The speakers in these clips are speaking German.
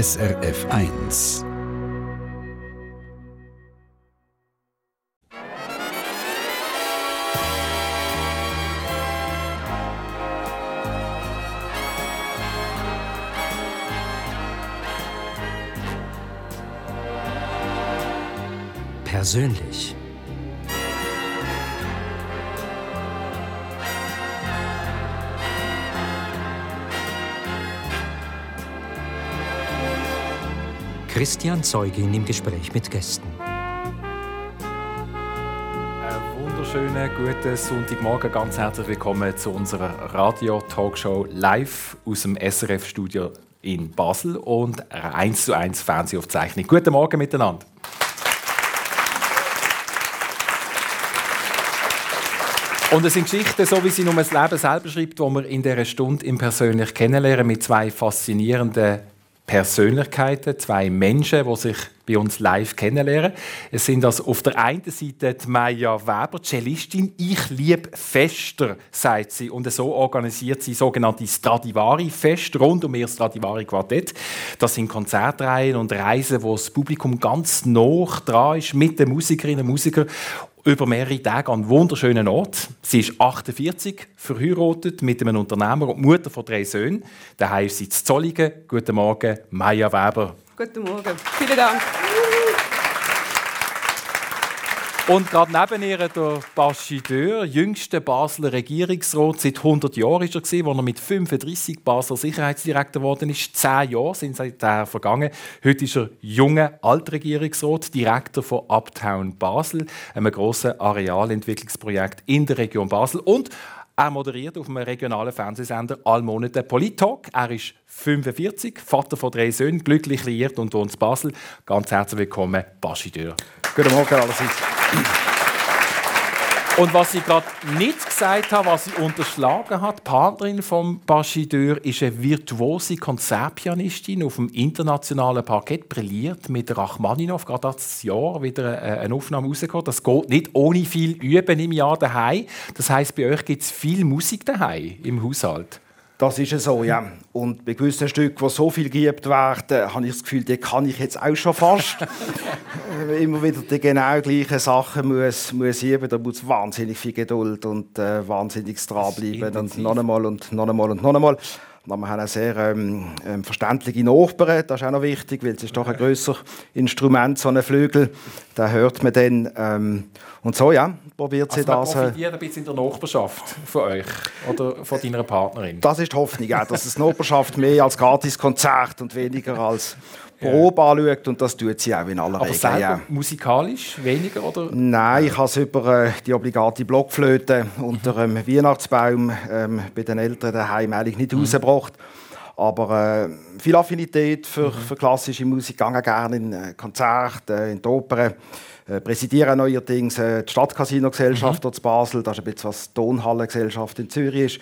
SRF 1. Persönlich. Christian Zeugin im Gespräch mit Gästen. Wunderschönen guten Sonntagmorgen. Ganz herzlich willkommen zu unserer Radio-Talkshow live aus dem SRF-Studio in Basel und 1 zu 1 Fernsehaufzeichnung. Guten Morgen miteinander. Und es sind Geschichten, so wie sie nur das Leben selber schreibt, die wir in dieser Stunde im persönlich kennenlernen mit zwei faszinierenden Persönlichkeiten, zwei Menschen, die sich bei uns live kennenlernen. Es sind das auf der einen Seite die Maya Weber, Cellistin. Ich liebe Fester, sagt sie. Und so organisiert sie sogenannte Stradivari-Fest rund um ihr Stradivari-Quartett. Das sind Konzertreihen und Reisen, wo das Publikum ganz nah dran ist mit den Musikerinnen und Musikern über mehrere Tage an einem wunderschönen Ort. Sie ist 48, verheiratet mit einem Unternehmer und Mutter von drei Söhnen. Daheim ist sie in Zolligen. Guten Morgen, Maya Weber. Guten Morgen. Vielen Dank. Und gerade neben ihr der Bastideur, jüngster Basler Regierungsrat. Seit 100 Jahren war er, als er mit 35 Basler Sicherheitsdirektor geworden ist. Zehn Jahre sind seither vergangen. Heute ist er junger Altregierungsrat, Direktor von Uptown Basel, einem grossen Arealentwicklungsprojekt in der Region Basel. Und er moderiert auf einem regionalen Fernsehsender alle Monate Polit-Talk. Er ist 45, Vater von drei Söhnen, glücklich liiert und wohnt in Basel. Ganz herzlich willkommen, Bastideur. Guten Morgen allerseits. Und was sie gerade nicht gesagt hat, was sie unterschlagen hat, die Partnerin vom Bastideur ist eine virtuose Konzertpianistin auf dem internationalen Parkett, brilliert mit Rachmaninow. Gerade das Jahr wieder eine Aufnahme rausgekommen. Das geht nicht ohne viel Üben im Jahr daheim. Das heißt, bei euch gibt es viel Musik daheim im Haushalt. Das ist so, ja. Und bei gewissen Stücken, die so viel geübt werden, habe ich das Gefühl, die kann ich jetzt auch schon fast. Immer wieder die genau gleichen Sachen muss, muss üben. Da muss wahnsinnig viel Geduld und äh, wahnsinnig dranbleiben. Und noch einmal und noch einmal und noch einmal. Wir haben auch sehr ähm, ähm, verständliche Nachbarn, das ist auch noch wichtig, weil es ist doch ein grösseres Instrument, so ein Flügel, da hört man dann. Ähm, und so, ja, probiert sie also das. Man profitiert ein bisschen in der Nachbarschaft von euch oder von deiner Partnerin. Das ist die Hoffnung, auch, dass es Nachbarschaft mehr als Gratiskonzert und weniger als Probe anschaut und das tut sie auch in aller Aber Regel. selber Ja. musikalisch weniger oder? Nein, ich habe es über äh, die obligate Blockflöte unter dem Weihnachtsbaum ähm, bei den Eltern daheim eigentlich nicht rausgebracht. Aber äh, viel Affinität für, für klassische Musik, gehe gerne in äh, Konzerte, äh, in die Oper. Äh, präsidiere neuerdings äh, die Stadtcasino-Gesellschaft dort in Basel. Das ist ein bisschen was die Tonhallengesellschaft in Zürich ist.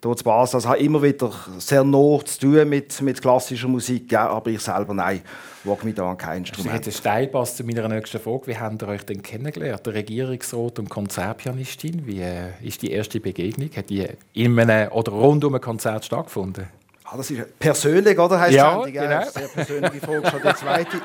Dort in Basel. Also, habe immer wieder sehr nah zu tun mit, mit klassischer Musik, ja, aber ich selber nein, wage mich da an kein Das ist Instrument. jetzt ein Steilpass zu meiner nächsten Frage. Wie habt ihr euch denn kennengelernt? Der Regierungsrat und Konzertpianistin. Wie äh, ist die erste Begegnung? Hat die in einem oder rund um ein Konzert stattgefunden? Ah, das ist persönlich, oder? Heisst Ja, die genau. Sehr persönliche Frage, schon die zweite.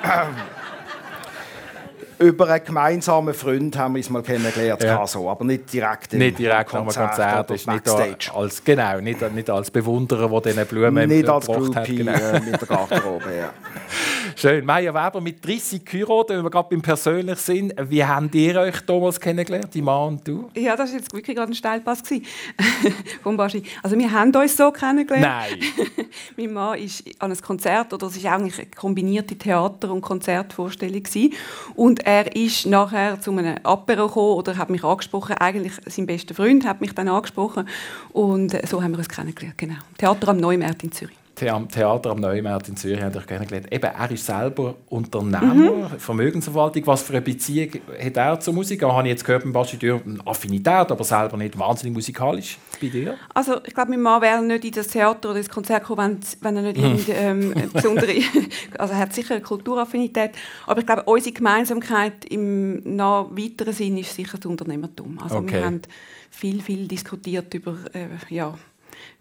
Über einen gemeinsamen Freund haben wir uns mal kennengelernt, Ja. so, aber nicht direkt im Nicht direkt nach einem Konzert, oder ist nicht als, genau, nicht, nicht als Bewunderer, der diesen Blumen Nicht als. Groupie Genau. äh, mit der Garderobe, ja. Schön. Maya Weber mit 30 geheiratet, wenn wir gerade beim Persönlich sind. Wie habt ihr euch damals kennengelernt, die Mann und du? Ja, das war jetzt wirklich gerade ein Steilpass gewesen. vom Baschi. Also wir haben uns so kennengelernt. Nein. mein Mann ist an ein Konzert, oder es war eigentlich eine kombinierte Theater- und Konzertvorstellung. Gewesen. Und er ist nachher zu einem Apero gekommen oder hat mich angesprochen. Eigentlich sein bester Freund hat mich dann angesprochen. Und so haben wir uns kennengelernt. Genau. Theater am Neumarkt in Zürich. Theater am Neumarkt in Zürich habt ihr euch kennengelernt. Eben, er ist selber Unternehmer, Mhm. Vermögensverwaltung. Was für eine Beziehung hat er zur Musik? Da habe ich jetzt gehört beim Bastideur eine Affinität, aber selber nicht wahnsinnig musikalisch bei dir. Also ich glaube, mein Mann wäre nicht in das Theater oder ins Konzert gekommen, wenn, wenn er nicht Mhm. ähm, besondere... also er hat sicher eine Kulturaffinität, aber ich glaube, unsere Gemeinsamkeit im nah weiteren Sinn ist sicher das Unternehmertum. Also Okay. wir haben viel, viel diskutiert über äh, ja,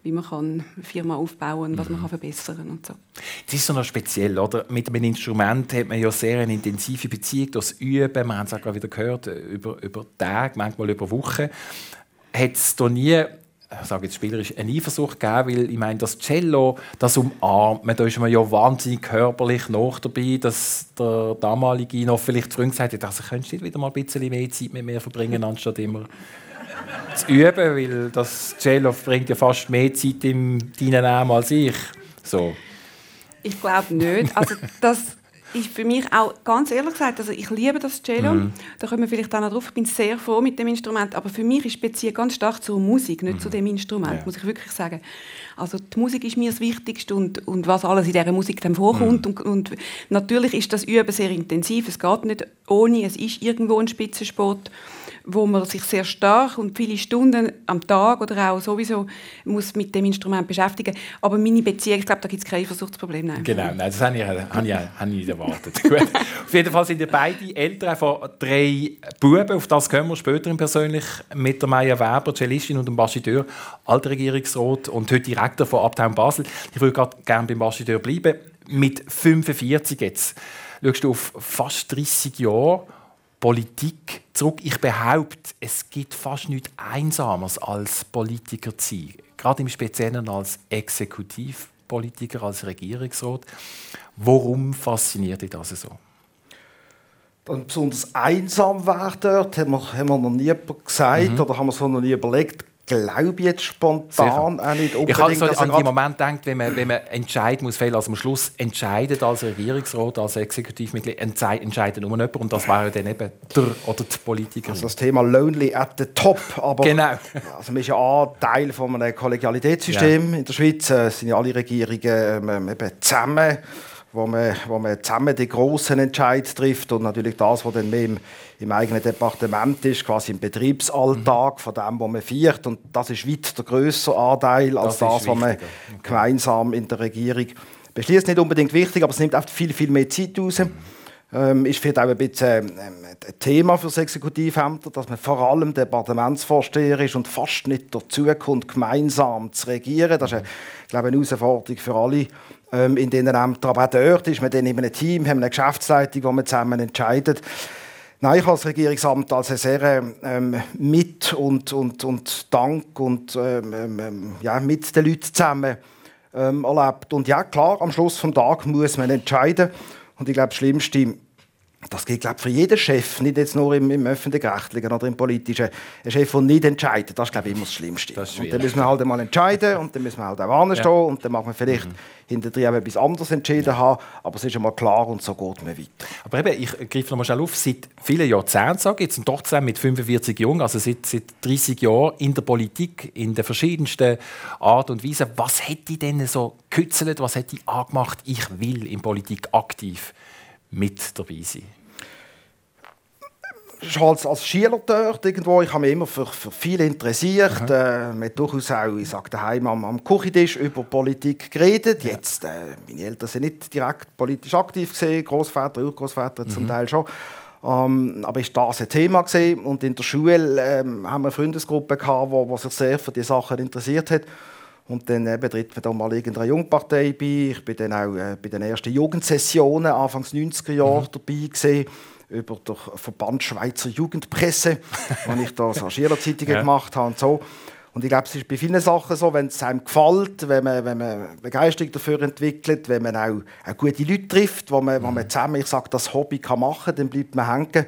wie man kann eine Firma aufbauen und was man kann verbessern kann und so. Es ist so noch speziell, oder? Mit einem Instrument hat man ja sehr eine intensive Beziehung, das Üben, wir haben es auch gerade wieder gehört, über, über Tage, manchmal über Wochen. Hat es da nie ich sage jetzt spielerisch, eine Eifersucht gegeben, weil ich meine, das Cello, das umarmt man, da ist man ja wahnsinnig körperlich noch dabei, dass der damalige noch vielleicht früher gesagt hat, also könntest du nicht wieder mal ein bisschen mehr Zeit mit mir verbringen, anstatt immer zu üben, weil das Cello bringt ja fast mehr Zeit in deinen Namen als ich. So. Ich glaube nicht. Also das ist für mich auch, ganz ehrlich gesagt, also ich liebe das Cello. Mhm. Da kommen wir vielleicht auch noch drauf. Ich bin sehr froh mit dem Instrument. Aber für mich ist Beziehung ganz stark zur Musik, nicht mhm. zu dem Instrument, ja. muss ich wirklich sagen. Also die Musik ist mir das Wichtigste und, und was alles in dieser Musik dann vorkommt. Mhm. Und, und, natürlich ist das Üben sehr intensiv. Es geht nicht ohne. Es ist irgendwo ein Spitzensport wo man sich sehr stark und viele Stunden am Tag oder auch sowieso muss mit dem Instrument beschäftigen. Aber meine Beziehung, ich glaube, da gibt es kein Eifersuchtsproblem. Nein. Genau, nein, das habe ich, habe ich, habe ich erwartet. Auf jeden Fall sind ihr beide Eltern von drei Buben, auf das kommen wir später persönlich, mit der Maya Weber, Cellistin und dem Bastideur, Altregierungsrat und heute Direktor von Uptown Basel. Ich würde gerne beim Bastideur bleiben. Mit 45 jetzt schaust du auf fast 30 Jahre Politik zurück. Ich behaupte, es gibt fast nichts Einsames als Politiker zu sein. Gerade im Speziellen als Exekutivpolitiker, als Regierungsrat. Warum fasziniert dich das so? Dann besonders einsam wäre dort, haben wir, haben wir noch nie gesagt mhm. oder haben wir es noch nie überlegt glaube ich jetzt spontan auch nicht unbedingt. Ich habe so an den Moment gedacht, wenn man, wenn man entscheiden muss, fehlen, also am Schluss entscheidet als Regierungsrat, als Exekutivmitglied, entscheidet nur jemand und das wäre dann eben der oder die Politiker. Also das Thema Lonely at the Top, aber genau. also man ist ja auch Teil von einem Kollegialitätssystem ja. in der Schweiz, es sind ja alle Regierungen ähm, eben zusammen wo man, wo man zusammen die grossen Entscheid trifft und natürlich das, was dann mehr im, im, eigenen Departement ist, quasi im Betriebsalltag mhm. von dem, was man feiert. Und das ist weit der größere Anteil als das, das was man okay. gemeinsam in der Regierung beschließt. Nicht unbedingt wichtig, aber es nimmt oft viel, viel mehr Zeit raus. Mhm. Ähm, ist vielleicht auch ein bisschen ähm, ein Thema für das Exekutivämter, dass man vor allem Departementsvorsteher ist und fast nicht dazu kommt, gemeinsam zu regieren. Das ist, eine, glaube ich, eine Herausforderung für alle ähm, in diesen Ämtern. Aber auch dort ist man dann in einem Team, haben eine Geschäftsleitung, wo man zusammen entscheidet. Nein, ich als Regierungsamt als sehr ähm, mit und, und, und Dank und ähm, ähm, ähm, ja, mit den Leuten zusammen ähm, erlebt. Und ja, klar, am Schluss des Tages muss man entscheiden. Und ich glaube, das Schlimmste das gilt glaube für jeden Chef, nicht jetzt nur im, im öffentlich-rechtlichen oder im politischen. Ein Chef, der nicht entscheidet, das ist glaube ich immer das Schlimmste. Das und dann müssen wir halt einmal entscheiden und dann müssen wir halt auch anstehen ja. und dann mag man vielleicht mhm. hinterher auch etwas anderes entschieden ja. haben, aber es ist einmal klar und so geht man weiter. Aber eben, ich greife noch mal schnell auf, seit vielen Jahrzehnten, sage ich jetzt, und trotzdem mit 45 Jahren, also seit, seit 30 Jahren in der Politik, in der verschiedensten Art und Weise, was hätte ich denn so gekützelt, was hätte ich angemacht, ich will in Politik aktiv mit dabei sein? Schon als, als Schüler dort irgendwo, ich habe mich immer für, für viel interessiert. Mhm. Äh, man durchaus auch, ich sage daheim am, am Küchentisch über Politik geredet. Jetzt, äh, meine Eltern sind nicht direkt politisch aktiv gesehen, Großvater, Urgroßvater mhm. zum Teil schon. Ähm, aber ist das ein Thema gewesen. und in der Schule ähm, haben wir eine Freundesgruppe gehabt, wo, wo sich sehr für die Sachen interessiert hat. Und dann eben tritt man da mal irgendeiner Jungpartei bei. Ich bin dann auch äh, bei den ersten Jugendsessionen Anfangs 90er Jahre mhm. dabei gewesen, über den Verband Schweizer Jugendpresse, wo ich da so Schülerzeitungen ja. gemacht habe und so. Und ich glaube, es ist bei vielen Sachen so, wenn es einem gefällt, wenn man, wenn man Begeisterung dafür entwickelt, wenn man auch, auch gute Leute trifft, wo man, mhm. wo man zusammen, ich sage, das Hobby kann machen kann, dann bleibt man hängen.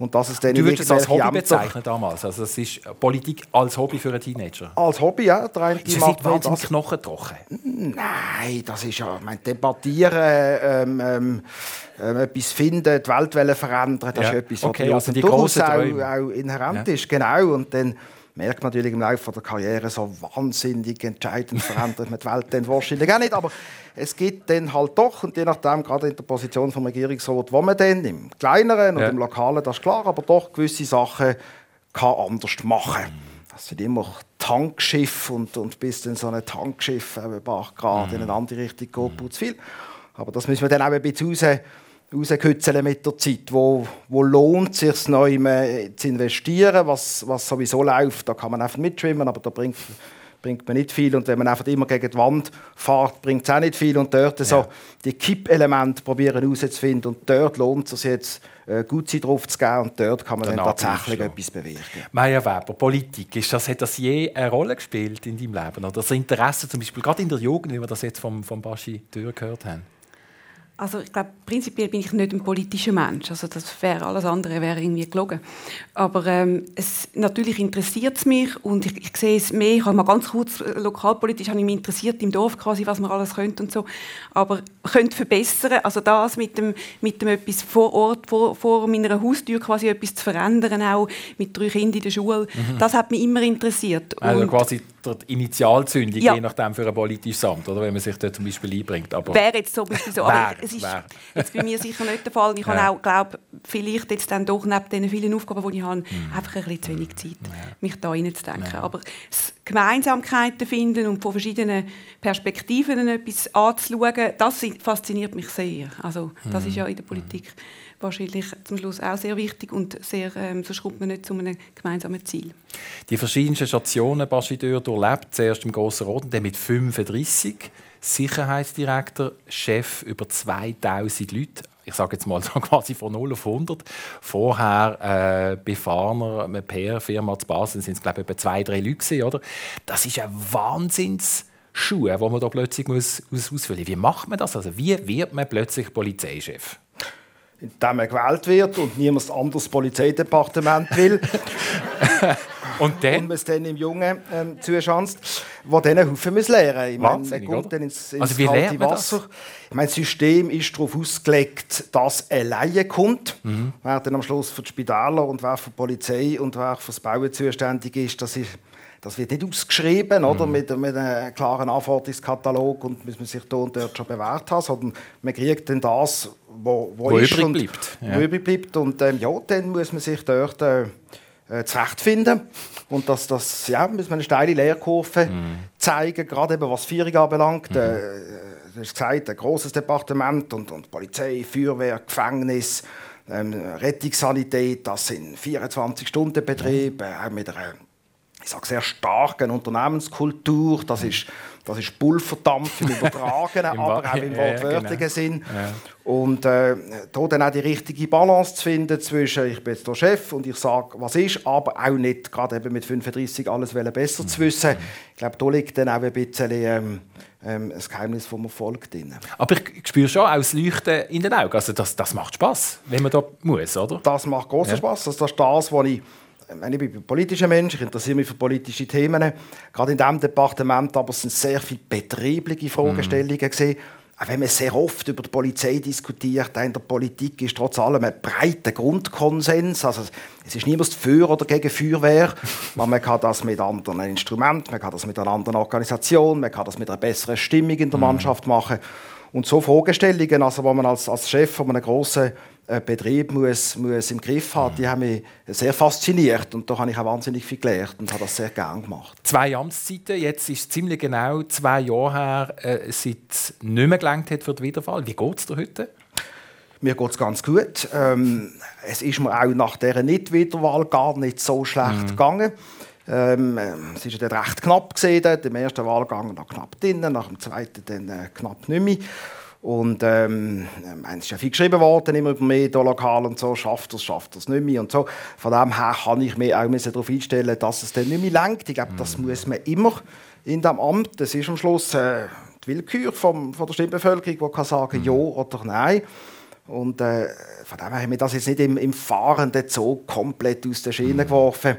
Und das ist dann du würdest es als Hobby Ämter. bezeichnen damals? Also es ist Politik als Hobby für einen Teenager? Als Hobby, ja. Der eine ist es wahnsinnig knochentrocken? Nein, das ist ja... Mein Debattieren, ähm, ähm, ähm, etwas finden, die Welt verändern, das ja. ist etwas, was okay, also die auch, auch inhärent ja. ist. Genau. Und dann merkt man natürlich im Laufe der Karriere so wahnsinnig entscheidend verändert man die Welt dann wahrscheinlich auch nicht, aber es gibt dann halt doch, und je nachdem, gerade in der Position vom Regierungsrat, wo man dann im Kleineren und ja. im Lokalen, das ist klar, aber doch gewisse Sachen kann anders machen. Das sind immer Tankschiffe und, und bis dann so ein Tankschiff ein paar Grad mhm. in eine andere Richtung geht, mhm. viel. Aber das müssen wir dann auch ein bisschen raus rauskützeln mit der Zeit. Wo, wo lohnt es sich, neu zu investieren, was, was sowieso läuft. Da kann man einfach mitschwimmen, aber da bringt bringt man nicht viel. Und wenn man einfach immer gegen die Wand fährt, bringt es auch nicht viel. Und dort ja. so die Kippelemente probieren herauszufinden. Und dort lohnt es sich jetzt, äh, gut Zeit drauf zu geben. Und dort kann man dann, dann tatsächlich etwas bewirken. Maya Weber, Politik, ist das, hat das je eine Rolle gespielt in deinem Leben? Oder das Interesse zum Beispiel, gerade in der Jugend, wie wir das jetzt vom, vom Baschi Tür gehört haben? Also ich glaube, prinzipiell bin ich nicht ein politischer Mensch. Also das wäre alles andere wäre irgendwie gelogen. Aber ähm, es, natürlich interessiert es mich und ich, ich sehe es mehr. Ich habe mal ganz kurz äh, lokalpolitisch habe ich mich interessiert im Dorf quasi, was man alles könnte und so. Aber könnte verbessern. Also das mit dem mit dem etwas vor Ort vor, vor meiner Haustür quasi etwas zu verändern auch mit drei Kindern in der Schule. Mhm. Das hat mich immer interessiert. Also quasi die Initialzündung, ja. je nachdem für ein politisches Amt, oder wenn man sich dort zum Beispiel einbringt. Aber wäre jetzt zum Beispiel so, wär, es ist wär. jetzt bei mir sicher nicht der Fall. Ich ja. habe auch, glaube vielleicht jetzt dann doch neben den vielen Aufgaben, die ich habe, mhm. einfach ein bisschen zu wenig Zeit, ja. mich da reinzudenken. Ja. Aber Gemeinsamkeiten finden und von verschiedenen Perspektiven etwas anzuschauen, das fasziniert mich sehr. Also das ist ja in der Politik wahrscheinlich zum Schluss auch sehr wichtig und sehr, ähm, sonst kommt man nicht zu einem gemeinsamen Ziel. Die verschiedenen Stationen Bastideur durchlebt, zuerst im Grossen und dann mit 35 Sicherheitsdirektor, Chef über 2000 Leute. Ich sage jetzt mal so quasi von 0 auf 100. Vorher äh, bei Farner, einer PR-Firma zu Basel, sind es glaube ich etwa zwei, drei Leute gewesen, oder? Das ist ein Wahnsinns Schuhe, die man da plötzlich muss ausfüllen muss. Wie macht man das? Also wie wird man plötzlich Polizeichef? indem er gewählt wird und niemand anderes Polizeidepartement will. und dann? Und man es dann im Jungen ähm, zuschanzt, wo dann Haufen muss lernen muss. Wahnsinnig, man kommt dann ins, ins also wie kalte Wasser. Das? Ich meine, das System ist darauf ausgelegt, dass er Laie kommt. Mhm. Wer dann am Schluss für die Spitäler und wer für die Polizei und wer für das Bauen zuständig ist, das ist das wird nicht ausgeschrieben oder, mhm. mit, mit, einem klaren Anforderungskatalog und muss man sich da und dort schon bewährt haben, sondern man kriegt dann das, wo, wo, wo ist übrig und, bleibt. Ja. Wo übrig bleibt. Und ähm, ja, dann muss man sich dort äh, äh, zurechtfinden. Und das, das ja, muss man eine steile Lehrkurve mhm. zeigen, gerade eben was Vierung anbelangt. Mhm. Äh, du hast gesagt, ein großes Departement und, und Polizei, Feuerwehr, Gefängnis, ähm, Rettungssanität, das sind 24-Stunden-Betriebe, mhm. auch mit einer ich sage sehr starken Unternehmenskultur. Das ist, das ist Pulverdampf im übertragenen, aber auch im wortwörtlichen ja, genau. Sinn. Ja. Und äh, da dann auch die richtige Balance zu finden zwischen ich bin jetzt der Chef und ich sage, was ist, aber auch nicht gerade eben mit 35 alles besser zu wissen. Ich glaube, da liegt dann auch ein bisschen ähm, ähm, ein Geheimnis vom Erfolg drin. Aber ich spüre schon auch das Leuchten in den Augen. Also das, das macht Spaß, wenn man da muss, oder? Das macht großen ja. Spaß. Also das ist das, was ich ich bin ein politischer Mensch, ich interessiere mich für politische Themen. Gerade in diesem Departement aber sind sehr viele betriebliche Fragestellungen mhm. Auch wenn man sehr oft über die Polizei diskutiert, in der Politik ist trotz allem ein breiter Grundkonsens. Also es ist niemand für oder gegen Feuerwehr. man kann das mit anderen Instrumenten, man kann das mit einer anderen Organisation, man kann das mit einer besseren Stimmung in der mhm. Mannschaft machen. Und so Fragestellungen, also, wo man als, als Chef von einem grossen äh, Betrieb muss, muss im Griff haben, die haben mich sehr fasziniert und da habe ich auch wahnsinnig viel gelernt und habe das sehr gerne gemacht. Zwei Amtszeiten, jetzt ist es ziemlich genau zwei Jahre her, äh, seit es nicht mehr gelangt hat für die Wiederwahl. Wie geht es dir heute? Mir geht es ganz gut. Ähm, es ist mir auch nach dieser Nicht-Wiederwahl gar nicht so schlecht mhm. gegangen. Ähm, es war ja recht knapp. Gewesen, Im ersten Wahlgang noch knapp drin, nach dem zweiten dann äh, knapp nicht mehr. Und ähm, es ist ja viel geschrieben worden, immer über Medien, lokal und so, schafft es, schafft es nicht mehr und so. Von dem her kann ich mich auch darauf einstellen, dass es dann nicht mehr lenkt. Ich glaube, das mhm. muss man immer in diesem Amt. Das ist am Schluss äh, die Willkür vom, von der Stimmbevölkerung, die kann sagen mhm. ja oder nein. Und äh, von dem her haben wir das jetzt nicht im, im fahrenden Zoo komplett aus der Schiene mhm. geworfen.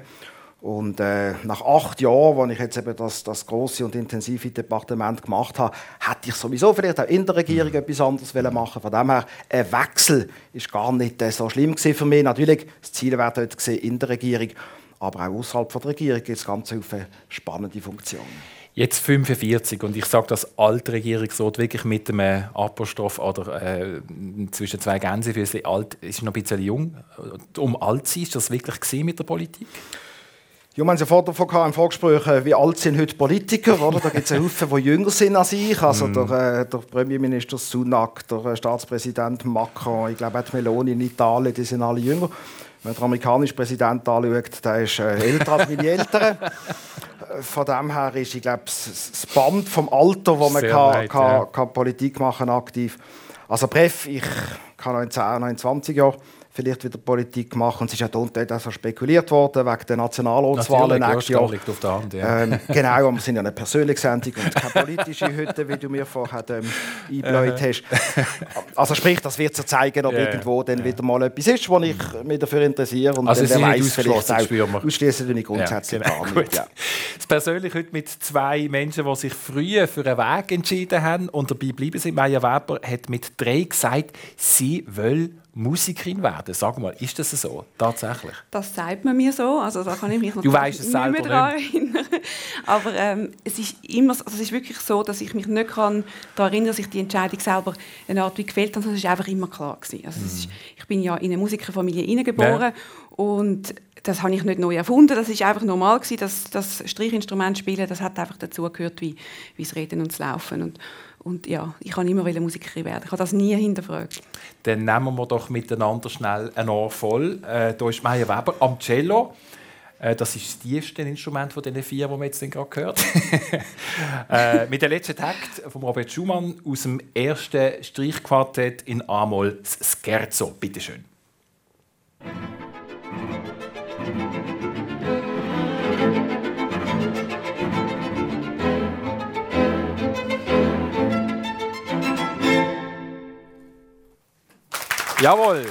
Und äh, nach acht Jahren, als ich jetzt eben das, das große und intensive Departement gemacht habe, hätte ich sowieso vielleicht auch in der Regierung mhm. etwas anderes machen Von dem her, ein Wechsel ist gar nicht äh, so schlimm für mich. Natürlich, das Ziel wäre dort in der Regierung, aber auch außerhalb der Regierung gibt es ganz viele spannende Funktionen. Jetzt 45 und ich sage das alte Regierungsrat wirklich mit einem Apostroph oder äh, zwischen zwei Gänsefüßchen alt, ist noch ein bisschen jung. Um alt zu sein, ist das wirklich mit der Politik? Ja, wir haben ja vorher davon im Vorgespräch, äh, wie alt sind heute Politiker, oder? Da gibt es einen Haufen, die jünger sind als ich. Also mm. der, äh, der Premierminister Sunak, der äh, Staatspräsident Macron, ich glaube auch die Meloni in Italien, die sind alle jünger. man den amerikanischen Präsidenten anschaut, der ist älter als meine Eltern. Von dem her ist, ich glaube, das Band vom Alter, wo man kann, weit, kann, ja. kann Politik machen aktiv. Also Bref, ich kann noch in 10, noch in 20 Jahren vielleicht wieder Politik machen. Und es ist ja dort auch spekuliert worden, wegen der Nationalratswahlen nächstes Jahr. liegt auf der Hand, ja. ähm, genau, aber wir sind ja eine persönliche Sendung und keine politische Hütte, wie du mir vorher ähm, eingebläut hast. Also sprich, das wird so zeigen, ob yeah, irgendwo dann yeah. wieder mal etwas ist, wo ich mich dafür interessiere. Und also dann weiß vielleicht auch, ausschließen wir grundsätzlich ja, genau, gar nicht. Ja. Das persönlich heute mit zwei Menschen, die sich früher für einen Weg entschieden haben und dabei bleiben sind. Maya Weber hat mit drei gesagt, sie will Musikerin werden? Sag mal, ist das so tatsächlich? Das sagt man mir so, also da kann ich mich noch du weißt es selber nicht mehr daran erinnern. Aber ähm, es ist immer, also es ist wirklich so, dass ich mich nicht kann daran erinnern, dass ich die Entscheidung selber eine Art wie gefällt habe, es ist einfach immer klar gewesen. Also mhm. ist, ich bin ja in eine Musikerfamilie hineingeboren ja. und das habe ich nicht neu erfunden. Das ist einfach normal gewesen, dass das Streichinstrument spielen, das hat einfach dazu gehört, wie, wie das Reden und das Laufen und und ja, ich kann immer Musikerin werden. Ich habe das nie hinterfragt. Dann nehmen wir doch miteinander schnell ein Ohr voll. Äh, da ist Maya Weber am Cello. Äh, das ist das tiefste Instrument von den vier, die wir jetzt gerade gehört äh, Mit dem letzten Takt von Robert Schumann aus dem ersten Streichquartett in A-Moll, Scherzo. Bitte schön. Jawohl.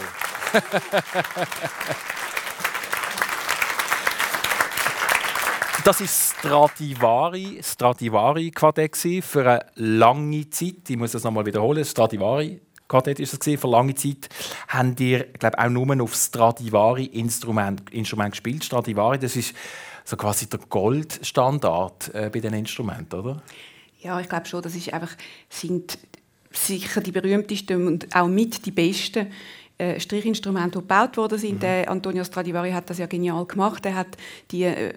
Das ist Stradivari, Stradivari Quartett für eine lange Zeit. Ich muss das nochmal wiederholen. Stradivari Quartett ist es für lange Zeit. Haben ihr, glaube auch nur auf Stradivari Instrument, Instrument gespielt. Stradivari, das ist so quasi der Goldstandard äh, bei den Instrumenten, oder? Ja, ich glaube schon. Das ist einfach sind sicher die berühmtesten und auch mit die besten äh, Strichinstrumente, die gebaut worden sind. Mhm. Der Antonio Stradivari hat das ja genial gemacht. Er hat die äh,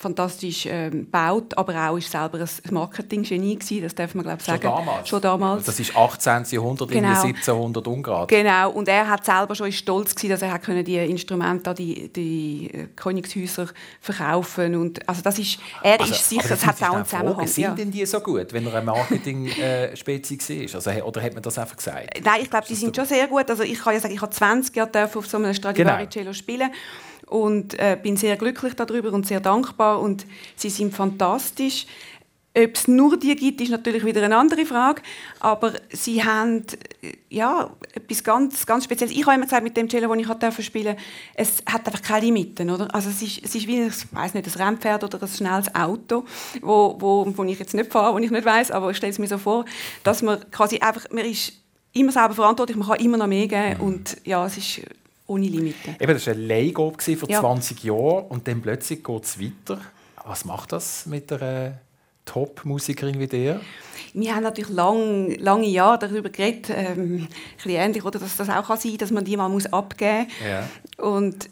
fantastisch ähm, gebaut, aber auch ist selber ein Marketinggenie gewesen, das darf man glaube sagen. Schon damals? Schon damals. Das ist 18. Jahrhundert, genau. 1700 Ungarn. Genau, und er hat selber schon stolz gewesen, dass er hat können die Instrumente an die, die äh, Königshäuser verkaufen und also das ist, er also, ist sicher, das hat auch einen Zusammenhang. Sind ja. denn die so gut, wenn er ein Marketing-Spezi äh, ist? Also, oder hat man das einfach gesagt? Nein, ich glaube, die sind schon sehr gut. Also ich kann ja sagen, ich habe 20 Jahre auf so einem Stradivari genau. Cello spielen und äh, bin sehr glücklich darüber und sehr dankbar und sie sind fantastisch. Ob es nur die gibt, ist natürlich wieder eine andere Frage. Aber sie haben äh, ja, etwas ganz, ganz Spezielles. Ich habe immer gesagt, mit dem Cello, das ich durfte spielen es hat einfach keine Limiten. Oder? Also es, ist, es ist wie ein, ich weiß nicht, ein Rennpferd oder ein schnelles Auto, wo, wo, wo ich jetzt nicht fahre, wo ich nicht weiß, aber ich stelle es mir so vor, dass man quasi einfach, man ist immer selber verantwortlich, man kann immer noch mehr geben mhm. und ja, es ist ohne Limiten. Eben, das war ein Leihgabe vor ja. 20 Jahren und dann plötzlich geht es weiter. Was macht das mit einer Top-Musikerin wie dir? Wir haben natürlich lang, lange Jahre darüber geredet, ähm, ähnlich, oder, dass das auch sein kann, dass man die mal abgeben muss. Ja. Und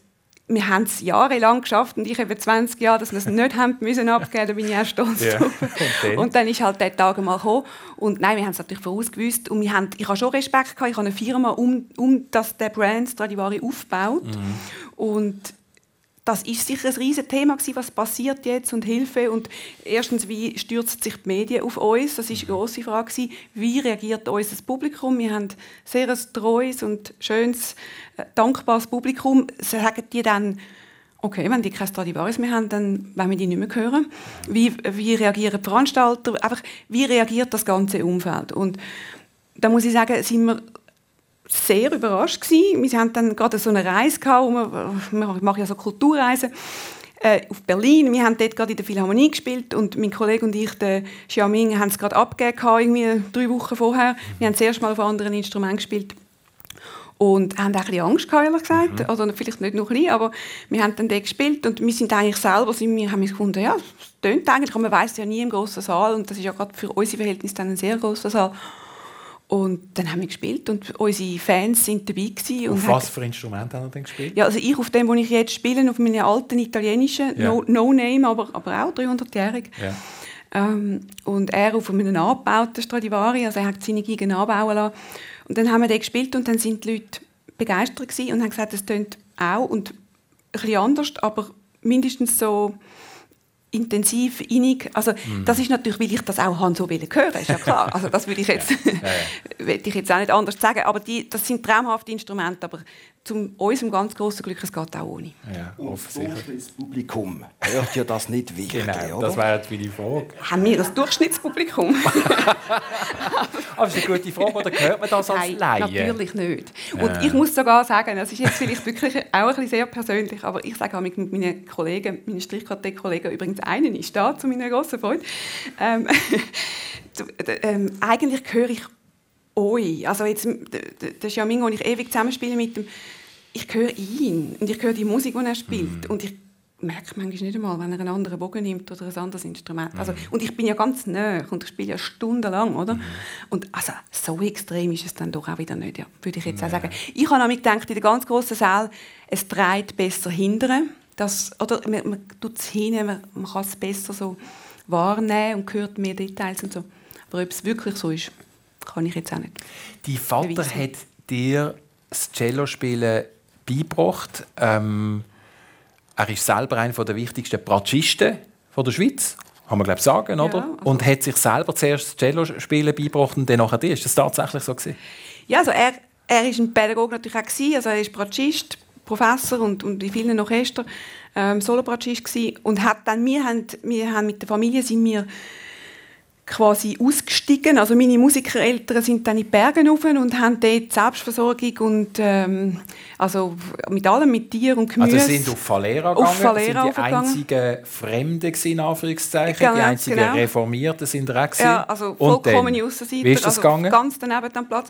wir haben es jahrelang geschafft und ich habe 20 Jahre, dass wir es nicht haben müssen abgeben, da bin ich auch stolz ja. drauf. Und, und, dann ist halt der Tag mal gekommen und nein, wir haben es natürlich vorausgewusst und wir haben, ich habe schon Respekt gehabt, ich habe eine Firma, um, um das der Brand Stradivari aufgebaut mhm. und das ist sicher ein riesiges Thema gewesen, was passiert jetzt und Hilfe und erstens, wie stürzt sich die Medien auf uns? Das ist eine große Frage gewesen. Wie reagiert unser Publikum? Wir haben sehr ein treues und schönes, äh, dankbares Publikum. Sagen die dann, okay, wenn die keine Stradivarius mehr haben, dann wollen wir die nicht mehr hören. Wie, wie reagieren die Veranstalter? Einfach, wie reagiert das ganze Umfeld? Und da muss ich sagen, sind wir sehr überrascht gewesen. Wir hatten dann gerade so eine Reise gehabt, wir, wir machen ja so Kulturreisen äh, auf Berlin. Wir haben dort gerade in der Philharmonie gespielt und mein Kollege und ich, der Xiaoming, haben es gerade abgegeben, irgendwie drei Wochen vorher. Wir haben zuerst mal auf anderen Instrumenten gespielt und haben auch ein bisschen Angst gehabt, ehrlich gesagt. Mhm. Also vielleicht nicht nur ein bisschen, aber wir haben dann dort gespielt und wir sind eigentlich selber, sind wir haben gefunden, ja, es tönt eigentlich, aber man weiß ja nie im grossen Saal und das ist ja gerade für unsere Verhältnisse dann ein sehr grosser Saal. Und dann haben wir gespielt und unsere Fans sind dabei gewesen. Auf was für Instrumente haben Sie denn gespielt? Ja, also ich auf dem, wo ich jetzt spiele, auf meinen alten italienischen, ja. no, no, Name, aber, aber auch 300-jährig. Ja. Ähm, und er auf einem angebauten Stradivari, also er hat seine Gigen anbauen lassen. Und dann haben wir den gespielt und dann sind die Leute begeistert gewesen und haben gesagt, es tönt auch und ein bisschen anders, aber mindestens so intensiv, innig. Also Mhm. das ist natürlich, weil ich das auch habe, so wollen hören, ist ja klar. Also das würde ich jetzt, will ich jetzt auch nicht anders sagen. Aber die, das sind traumhafte Instrumente, aber zu unserem ganz grossen Glück, es geht auch ohne. Ja, Und offensichtlich. das Publikum hört ja das nicht wirklich, Genau, oder? das wäre jetzt meine Frage. Haben wir das Durchschnittspublikum? Aber das ist eine gute Frage, oder hört man das als Nein, Laie? natürlich nicht. Und ich muss sogar sagen, das ist jetzt vielleicht wirklich auch ein bisschen sehr persönlich, aber ich sage auch mit meinen Kollegen, meinen Strichkartett-Kollegen, übrigens einen ist da, zu meiner grossen Freude, ähm, ähm, eigentlich höre ich euch. Also jetzt, d- das ist ja Mingo, und ich ewig zusammenspiele mit dem, ich höre ihn und ich höre die Musik, die er spielt und ich merke manchmal nicht einmal, wenn er einen anderen Bogen nimmt oder ein anderes Instrument. Also, und ich bin ja ganz nah und ich spiele ja stundenlang, oder? Und also, so extrem ist es dann doch auch wieder nicht, ja, würde ich jetzt auch sagen. Ich habe nämlich gedacht, in der ganz grossen Saal, es dreht besser hindern. Das, oder man, man tut es hin, man, man kann es besser so wahrnehmen und hört mehr Details und so. Aber ob es wirklich so ist, kann ich jetzt auch nicht. Dein Vater beweisen. hat dir das Cellospielen beigebracht. Ähm, er ist selber einer der wichtigsten Bratschisten der Schweiz, kann man glaube sagen, oder? also- Und hat sich selber zuerst das Cellospielen beigebracht und dann nachher dir. Ist das tatsächlich so gewesen? Ja, also er, er ist ein Pädagoge natürlich auch gewesen, also er ist Bratschist, Professor und, und in vielen Orchestern ähm, Solobratschist gewesen. und hat dann wir haben, wir haben mit der Familie sind wir quasi ausgestiegen. Also meine Musikereltern sind dann in die Berge rauf und haben dort Selbstversorgung und ähm, also mit allem, mit Tier und Gemüse. Also sie sind auf Falera gegangen, Auf Falera sind die einzigen Fremden in Anführungszeichen, die Genau, einzigen genau. Reformierten sind da. Ja, also vollkommene Aussenseiter. Wie ist das also gegangen? Ganz daneben am Platz.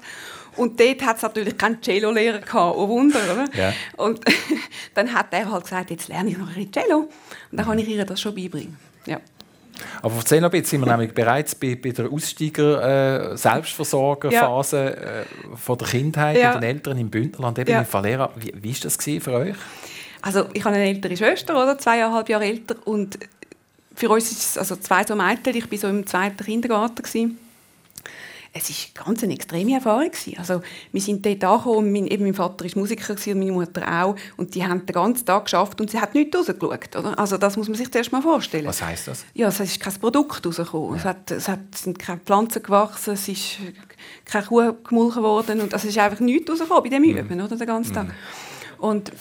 Und dort hat es natürlich keinen Cello-Lehrer gehabt. Oh Wunder, oder? Ja. Und dann hat er halt gesagt, jetzt lerne ich noch ein Cello. Und dann kann ich ihr das schon beibringen. Ja. Aber erzähl noch ein bisschen, sind wir nämlich bereits bei, bei der Aussteiger-Selbstversorgerphase äh, von der Kindheit Ja. und den Eltern im Bündnerland, eben Ja. in Falera. Wie, wie ist das für euch? Also ich habe eine ältere Schwester, oder? zweieinhalb Jahre älter. Und für uns ist es also zwei so Mädchen. Ich war so im zweiten Kindergarten. Gewesen. Es war ganz eine extreme Erfahrung. gewesen. Also, wir sind dort angekommen, mein, eben mein Vater war Musiker gewesen und meine Mutter auch. Und die haben den ganzen Tag geschafft und sie hat nicht rausgeschaut. Oder? Also das muss man sich zuerst mal vorstellen. Was heisst das? Ja, es ist kein Produkt rausgekommen. Es, hat, es hat, es sind keine Pflanzen gewachsen, es ist keine Kuh gemolken worden. Und es ist einfach nichts rausgekommen bei dem Mhm. Üben, oder, den ganzen Tag. Und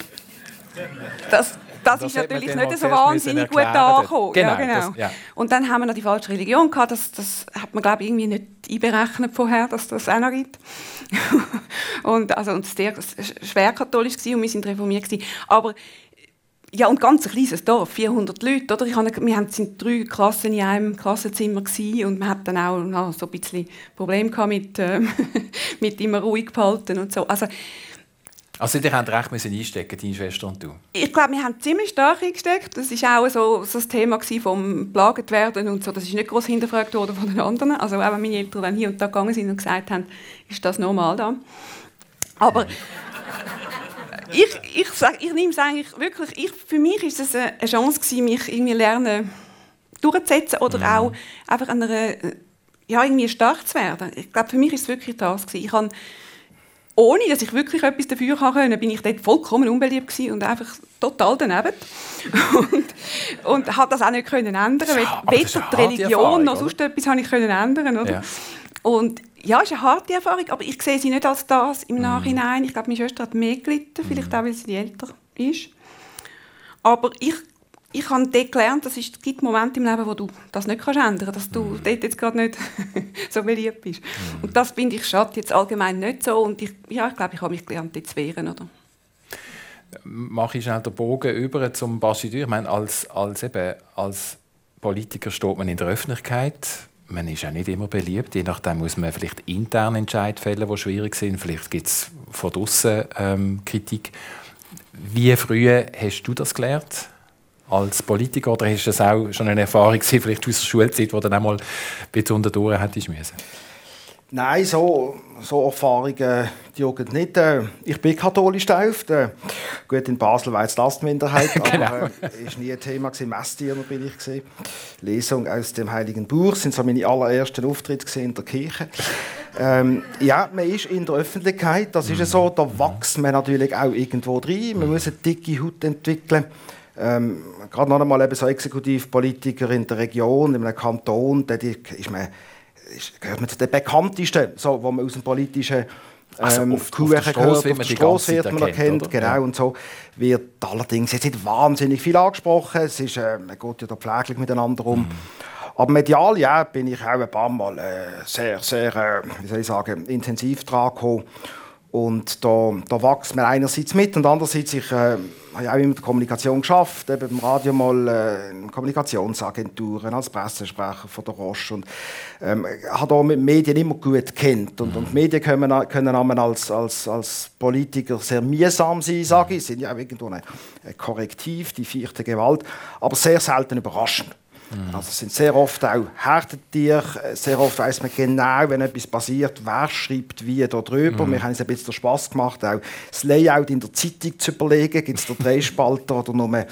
das, das, Das ist natürlich nicht so wahnsinnig gut angekommen. Genau, ja, genau. das- ja. Und dann haben wir noch die falsche Religion gehabt. Das, das hat man glaube ich irgendwie nicht einberechnet vorher, dass das auch noch gibt. und also und sehr schwer katholisch gewesen und wir sind reformiert gewesen. Aber ja, und ganz ein kleines Dorf, 400 Leute, oder? Ich habe, wir haben sind drei Klassen in einem Klassenzimmer gewesen und man hat dann auch na, so ein bisschen Probleme gehabt mit, ähm, mit immer ruhig behalten und so. Also Also ihr habt recht müssen einstecken, deine Schwester und du. ich glaube, wir haben ziemlich stark eingesteckt. Das war auch so, so das Thema vom Plaget werden und so. Das ist nicht groß hinterfragt worden von den anderen. Also auch wenn meine Eltern dann hier und da gegangen sind und gesagt haben, ist das normal da? Aber ich, ich, sag, ich nehme es eigentlich wirklich, ich, für mich ist es eine Chance gewesen, mich irgendwie lernen durchzusetzen oder auch einfach an einer, ja, irgendwie stark zu werden. Ich glaube, für mich ist es wirklich das gewesen. Ich habe ohne dass ich wirklich etwas dafür haben können, bin ich dort vollkommen unbeliebt gewesen und einfach total daneben. und, und habe das auch nicht können ändern. Weder die Religion noch sonst etwas habe ich können ändern, oder? Ja. Und ja, es ist eine harte Erfahrung, aber ich sehe sie nicht als das Mhm. im Nachhinein. Ich glaube, meine Schwester hat mehr gelitten, vielleicht auch, weil sie älter ist. Aber ich, ich habe dort gelernt, dass es gibt Momente im Leben, wo du das nicht kannst ändern kannst, dass du Mhm. dort jetzt gerade nicht so beliebt bist. Und das finde ich schade jetzt allgemein nicht so. Und ich, ja, ich glaube, ich habe mich gelernt, dort zu wehren. Oder? mache ich schnell den Bogen über zum Bastideur. Ich meine, als, als, eben, als Politiker steht man in der Öffentlichkeit. Man ist ja nicht immer beliebt. Je nachdem muss man vielleicht intern Entscheid fällen, die schwierig sind. Vielleicht gibt es von draußen ähm, Kritik. Wie früh hast du das gelernt? Als Politiker oder du das auch schon eine Erfahrung gewesen, vielleicht aus der Schulzeit, wo du dann einmal ein bisschen unter die Ohren hättest müssen? Nein, so, so Erfahrungen die jugen nicht. Äh, Ich bin katholisch getauft. Äh, Gut, in Basel war das die Minderheit, Genau. aber es war nie ein Thema. gewesen. Messdiener bin ich. gewesen. Lesung aus dem Heiligen Buch sind so meine allerersten Auftritte in der Kirche. Ähm, ja, man ist in der Öffentlichkeit, das ist ja so, da wächst man natürlich auch irgendwo rein. Man muss eine dicke Haut entwickeln. Ähm, gerade noch einmal eben so Exekutivpolitiker in der Region, in einem Kanton, da ist man, ist, gehört man zu den bekanntesten, so, wo man aus dem politischen also ähm, auf, Kuchen auf der Strasse wird man, Strasse wird man erkennt, oder? genau, ja. und so wird allerdings jetzt nicht wahnsinnig viel angesprochen, es ist, äh, man geht ja da pfleglich miteinander um. Mhm. Aber medial, ja, bin ich auch ein paar Mal äh, sehr, sehr, äh, wie soll ich sagen, intensiv dran gekommen. Und da, da wächst man einerseits mit und andererseits, ich äh, habe auch immer die Kommunikation geschafft, eben beim Radio mal äh, in Kommunikationsagenturen als Pressesprecher von der Roche und ähm, habe da mit Medien immer gut kennt und, und Medien können, können als, als, als Politiker sehr mühsam sein, sage ich, sind ja auch irgendwo ein Korrektiv, die vierte Gewalt, aber sehr selten überraschend. Mhm. Also es sind sehr oft auch Herdentiere. Sehr oft weiß man genau, wenn etwas passiert, wer schreibt wie da drüber. Mhm. Wir haben es ein bisschen Spass gemacht, auch das Layout in der Zeitung zu überlegen. Gibt es da drei Spalter oder nur der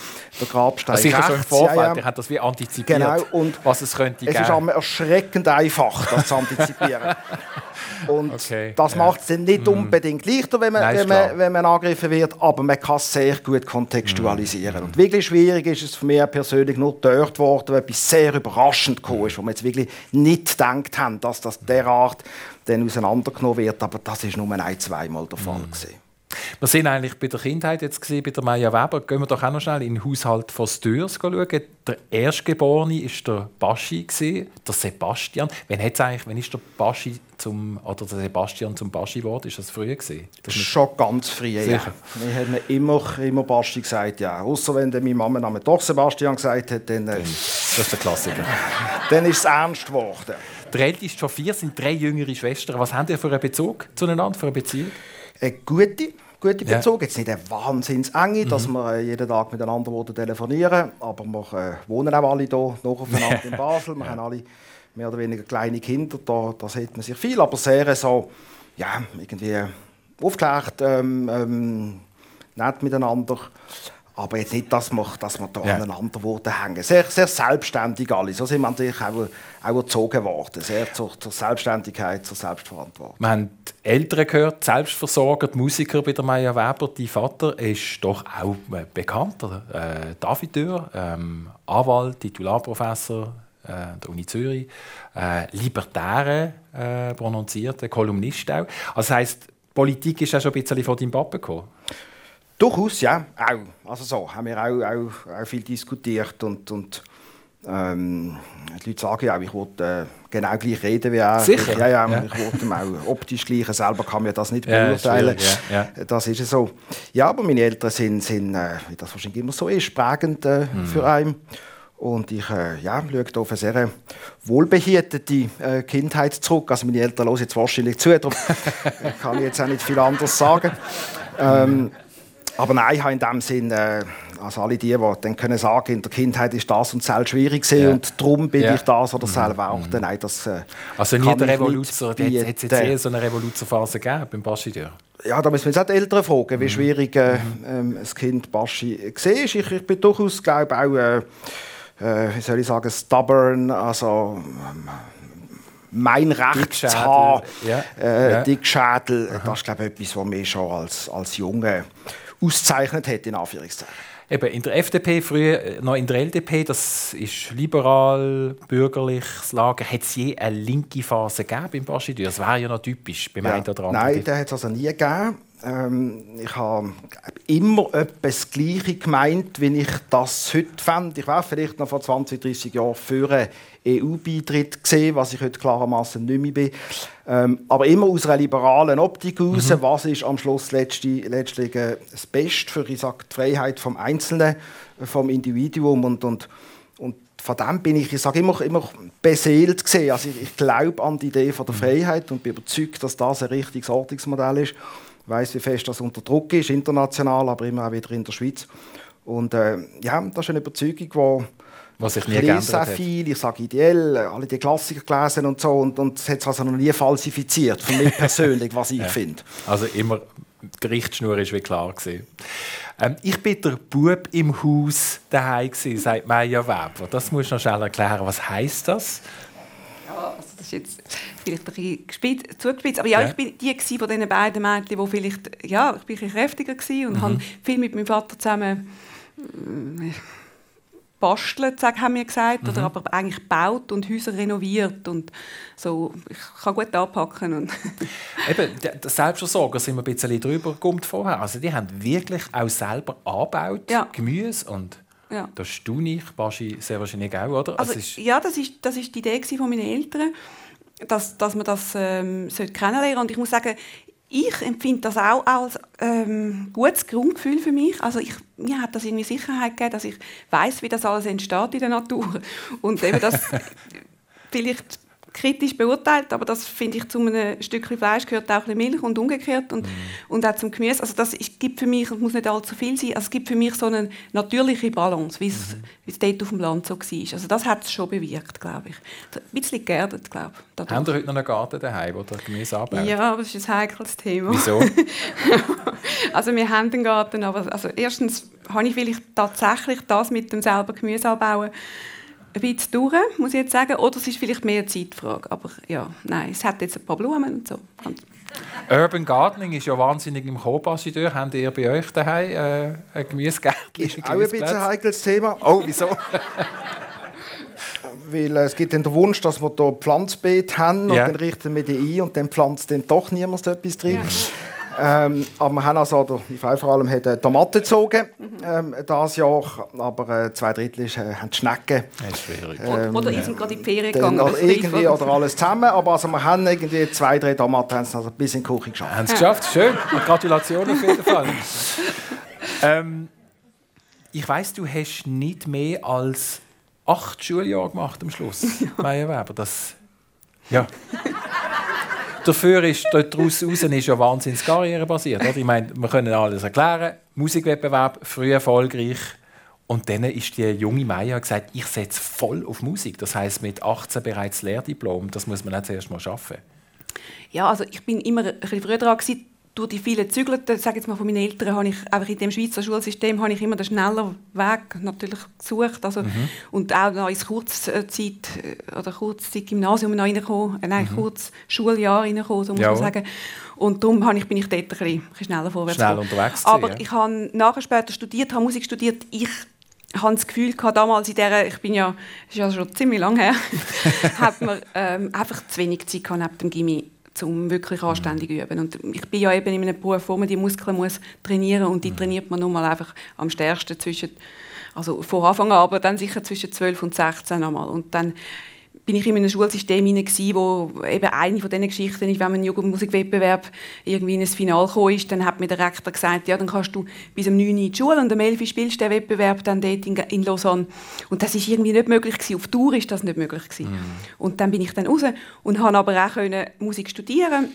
Grabstein also rechts? Schon im Vorfeld, ja, ja. hat das wie antizipiert, genau. und was es könnte Es geben. ist erschreckend einfach, das zu antizipieren. Und okay, das macht es dann nicht mhm. unbedingt leichter, wenn man, Nein, wenn, man, wenn man angegriffen wird, aber man kann es sehr gut kontextualisieren. Mm. Und wirklich schwierig ist es für mich persönlich nur dort geworden, wo etwas sehr überraschend gekommen ist, wo wir jetzt wirklich nicht gedacht haben, dass das derart dann auseinandergenommen wird, aber das ist nur ein, zweimal der Fall. Mm. Gewesen. Wir sind eigentlich bei der Kindheit jetzt gesehen, bei der Maya Weber. Gehen wir doch auch noch schnell in den Haushalt von Stürs schauen. Der Erstgeborene war der Baschi, der Sebastian. Wann, hat's eigentlich, wann ist der Baschi zum, oder der Sebastian zum Baschi geworden? Ist das früher gewesen? Das ist schon ganz früh, ja. Wir haben immer, immer Baschi gesagt, ja. Außer wenn meine Mama Namen doch Sebastian gesagt hat, dann... Äh, das ist der Klassiker. dann ist es ernst geworden. Der älteste schon vier, sind drei jüngere Schwestern. Was haben die für einen Bezug zueinander, für eine Beziehung? Eine gute gute Bezug. Ja. Jetzt nicht eine wahnsinns enge, mhm. dass wir äh, jeden Tag miteinander telefonieren aber wir äh, wohnen auch alle hier noch aufeinander in Basel. Wir ja. haben alle mehr oder weniger kleine Kinder, da, da sieht man sich viel, aber sehr so, ja, irgendwie aufgeklärt, ähm, ähm, nett miteinander. Aber jetzt nicht, dass wir, dass wir da ja. aneinander wurden hängen. Sehr, sehr selbstständig alle. So sind wir natürlich auch, auch erzogen worden. Sehr zur, zur Selbstständigkeit, zur Selbstverantwortung. Wir haben die Eltern gehört, Selbstversorger, die Musiker bei der Maya Weber. Dein Vater ist doch auch äh, bekannt, äh, David Dürr, ähm, Anwalt, Titularprofessor äh, der Uni Zürich, äh, Libertäre äh, prononzierte Kolumnist auch. Also das heisst, Politik ist auch schon ein bisschen von deinem Papa gekommen? Durchaus, ja. Auch. Also so, haben wir auch, auch, auch viel diskutiert und, und ähm, die Leute sagen ja auch, ich wollte äh, genau gleich reden wie er. Sicher? Ja, ja, ja. ich wollte auch optisch gleich. Selber kann mir das nicht beurteilen. Ja, ja, das ist so. Ja, aber meine Eltern sind, sind äh, wie das wahrscheinlich immer so ist, prägend äh, mhm. für einen. Und ich äh, ja, schaue auf eine sehr wohlbehütete äh, Kindheit zurück. Also meine Eltern hören jetzt wahrscheinlich zu, darum kann ich jetzt auch nicht viel anderes sagen. Ähm, aber nein, ich habe in dem Sinn, äh, also alle die, die dann können sagen, in der Kindheit ist das und das schwierig ja. und darum bin ja. ich das oder mhm. selber auch. Mhm. Nein, das, äh, also nie der Revoluzer, hat es jetzt eher so eine Revoluzerphase gegeben beim Bastideur? Ja, da müssen wir jetzt auch die Eltern fragen, wie mhm. schwierig äh, ähm, das Kind Baschi war. Ich, ich bin durchaus, glaube auch, äh, äh, wie soll ich sagen, stubborn, also ähm, mein Recht zu haben, ja. Äh, ja. Dickschädel, das ist glaube ich etwas, was mich schon als, als Junge auszeichnet hat, in Anführungszeichen. Eben in der FDP, früher äh, noch in der LDP, das ist liberal, bürgerliches Lager. Hat es je eine linke Phase gegeben beim Bastidür? Das wäre ja noch typisch beim ja, einen oder anderen. Nein, den hat es also nie gegeben. Ähm, ich habe immer etwas Gleiche gemeint, wie ich das heute fände. Ich wäre vielleicht noch vor 20, 30 Jahren für einen EU-Beitritt gesehen, was ich heute klarermaßen nicht mehr bin. Ähm, aber immer aus einer liberalen Optik heraus, mhm. was ist am Schluss letztlich, letztlich äh, das Beste für ich sage, die Freiheit des Einzelnen, äh, vom Individuum und, und, und von dem bin ich, ich sage immer, immer beseelt gesehen. Also ich, ich glaube an die Idee von der mhm. Freiheit und bin überzeugt, dass das ein richtiges Ordnungsmodell ist weiß, wie fest das unter Druck ist, international, aber immer auch wieder in der Schweiz. Und äh, ja, das ist eine Überzeugung, die was sich nie geändert sehr viel, ich sage ideell, alle die Klassiker gelesen und so und, und es hat es also noch nie falsifiziert, für mich persönlich, was ich ja. finde. Also immer, die Richtschnur ist wie klar gewesen. Ähm, ich bin der Bub im Haus daheim gewesen, sagt Maya Weber. Das muss du noch schnell erklären. Was heißt das? Ja, also das ist jetzt vielleicht ein bisschen gespitzt, zugespitzt, aber ja, ja. ich bin die von diesen beiden Mädchen, die vielleicht, ja, ich bin ein kräftiger gewesen und mhm. habe viel mit meinem Vater zusammen äh, bastelt, haben wir gesagt, mhm. oder aber eigentlich gebaut und Häuser renoviert und so, ich kann gut anpacken. Und Eben, das Selbstversorger sind wir ein bisschen drüber gekommen vorher. Also die haben wirklich auch selber angebaut, ja. Gemüse und ja. das staune ich wahrscheinlich, sehr wahrscheinlich auch, oder? Also, ist ja, das ist, das ist die Idee von meinen Eltern, dass, dass man das ähm, kennenlernen Und ich muss sagen, ich empfinde das auch als ähm, gutes Grundgefühl für mich. Also ich, mir hat das irgendwie Sicherheit gegeben, dass ich weiß, wie das alles entsteht in der Natur und eben das vielleicht kritisch beurteilt, aber das finde ich zu einem Stückchen Fleisch gehört auch ein Milch und umgekehrt und, mm. und auch zum Gemüse. Also das ist, gibt für mich, es muss nicht allzu viel sein, also es gibt für mich so eine natürliche Balance, wie es, wie es dort auf dem Land so war. Also das hat es schon bewirkt, glaube ich. Ein bisschen geerdet, glaube ich. Haben Sie heute noch einen Garten daheim, wo der Gemüse anbaut? Ja, aber das ist ein heikles Thema. Wieso? also wir haben einen Garten, aber also erstens habe ich vielleicht tatsächlich das mit dem selber Gemüse anbauen ein bisschen durch, muss ich jetzt sagen. Oder es ist vielleicht mehr eine Zeitfrage. Aber ja, nein, es hat jetzt ein paar Blumen und so. Urban Gardening ist ja wahnsinnig im Koopassideur. Habt ihr bei euch daheim äh, ein Gemüsegärtchen? Ist auch ein bisschen ein heikles Thema. Oh, wieso? Weil äh, es gibt den Wunsch, dass wir hier Pflanzbeet haben und dann richten wir die ein und dann pflanzt dann doch niemand etwas drin. Ja. Ähm, aber wir haben also, oder die Frau vor allem hat äh, Tomaten gezogen ähm, dieses Jahr, aber äh, zwei Drittel ist, äh, haben die Schnecken. Das ist schwierig. Ähm, oder, oder sind gerade in die Ferien gegangen. Oder irgendwie oder alles zusammen, aber also wir haben irgendwie zwei, drei Tomaten haben also bis in die Küche geschafft. Haben es geschafft, schön. Und Gratulation auf jeden Fall. ähm, ich weiss, du hast nicht mehr als acht Schuljahre gemacht am Schluss, Meier Weber. Das, ja. Dafür ist daraus ist ja wahnsinnig Karriere basiert. Oder? Ich meine, wir können alles erklären. Musikwettbewerb, früh erfolgreich. Und dann ist die junge Maya gesagt, ich setze voll auf Musik. Das heißt mit 18 bereits Lehrdiplom. Das muss man nicht zuerst mal schaffen. Ja, also ich bin immer ein bisschen früher dran durch die vielen Zügelten, sage jetzt mal von meinen Eltern, habe ich einfach in dem Schweizer Schulsystem habe ich immer den schnelleren Weg natürlich gesucht, also mhm. und auch noch ins Kurzzeit äh, oder Kurzzeit Gymnasium noch reingekommen, äh, nein, mhm. kurz Schuljahr reingekommen, so muss ja. man sagen. Und darum habe ich, bin ich dort ein bisschen, ein bisschen schneller vorwärts Schnell unterwegs Aber ja. ich habe nachher später studiert, habe Musik studiert, ich habe das Gefühl gehabt, damals in dieser, ich bin ja, ist ja schon ziemlich lange her, hat man ähm, einfach zu wenig Zeit gehabt neben dem Gimmi um wirklich anständig zu üben. Und ich bin ja eben in einem Beruf, wo man die Muskeln muss trainieren und die mhm. trainiert man nun mal einfach am stärksten zwischen, also von Anfang an, aber dann sicher zwischen 12 und 16 einmal. Und dann bin ich in einem Schulsystem hinein, wo eben eine von diesen Geschichten ist, wenn man im Jugendmusikwettbewerb irgendwie in ein Finale gekommen ist, dann hat mir der Rektor gesagt, ja, dann kannst du bis um 9 Uhr in die Schule und um 11 Uhr spielst du den Wettbewerb dann dort in, in Lausanne. Und das ist irgendwie nicht möglich gewesen. Auf Tour ist das nicht möglich gewesen. Mhm. Und dann bin ich dann raus und habe aber auch können Musik studieren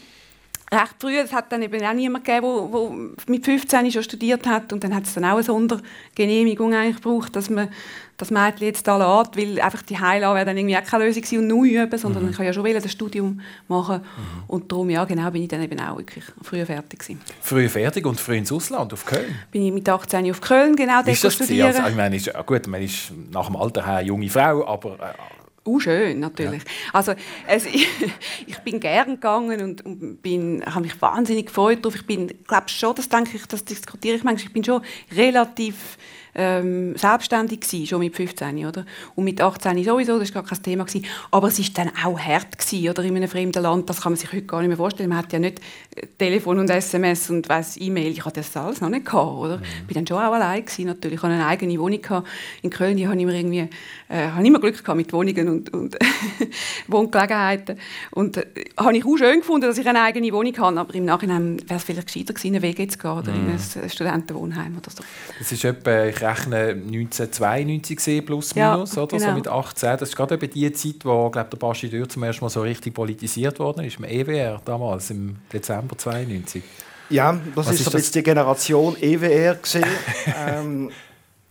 recht früh, es hat dann eben auch niemand gegeben, der mit 15 schon studiert hat und dann hat es dann auch eine Sondergenehmigung eigentlich gebraucht, dass man das Mädchen jetzt da lässt, weil einfach die Heilung wäre dann irgendwie auch keine Lösung und neu üben, sondern mhm. ich kann ja schon das Studium machen mhm. und darum, ja genau, bin ich dann eben auch wirklich früh fertig gewesen. Früh fertig und früh ins Ausland, auf Köln? Bin ich mit 18 auf Köln, genau, dort studieren. Also, ich meine, ist, gut, man ist nach dem Alter her eine junge Frau, aber... Äh, Uh, schön, natürlich. Ja. Also, es, ich, ich, bin gern gegangen und, und bin, habe mich wahnsinnig gefreut darauf. Ich bin, glaube schon, das denke ich, das diskutiere ich manchmal, ich bin schon relativ ähm, selbstständig gewesen, schon mit 15, oder? Und mit 18 sowieso, das war gar kein Thema. Gewesen. Aber es war dann auch hart, gewesen, oder? In einem fremden Land, das kann man sich heute gar nicht mehr vorstellen. Man hat ja nicht äh, Telefon und SMS und weiss, E-Mail, ich hatte das alles noch nicht gehabt, oder? Mhm. Ich war dann schon auch allein gewesen, natürlich. Ich hatte eine eigene Wohnung gehabt. in Köln, die habe immer irgendwie, äh, habe immer Glück gehabt mit Wohnungen und, und Wohngelegenheiten. Und äh, habe ich auch schön gefunden, dass ich eine eigene Wohnung habe, aber im Nachhinein wäre es vielleicht gescheiter gewesen, einen Weg zu gehen oder mhm. in ein Studentenwohnheim oder so. Das ist etwa, ich rechne 1992 gesehen, plus minus, ja, oder? Genau. so mit 18. Das ist gerade die Zeit, wo glaub, der Bastideur zum ersten Mal so richtig politisiert worden ist, im EWR damals, im Dezember 92. Ja, das Was ist, so das? die Generation EWR gesehen. ähm,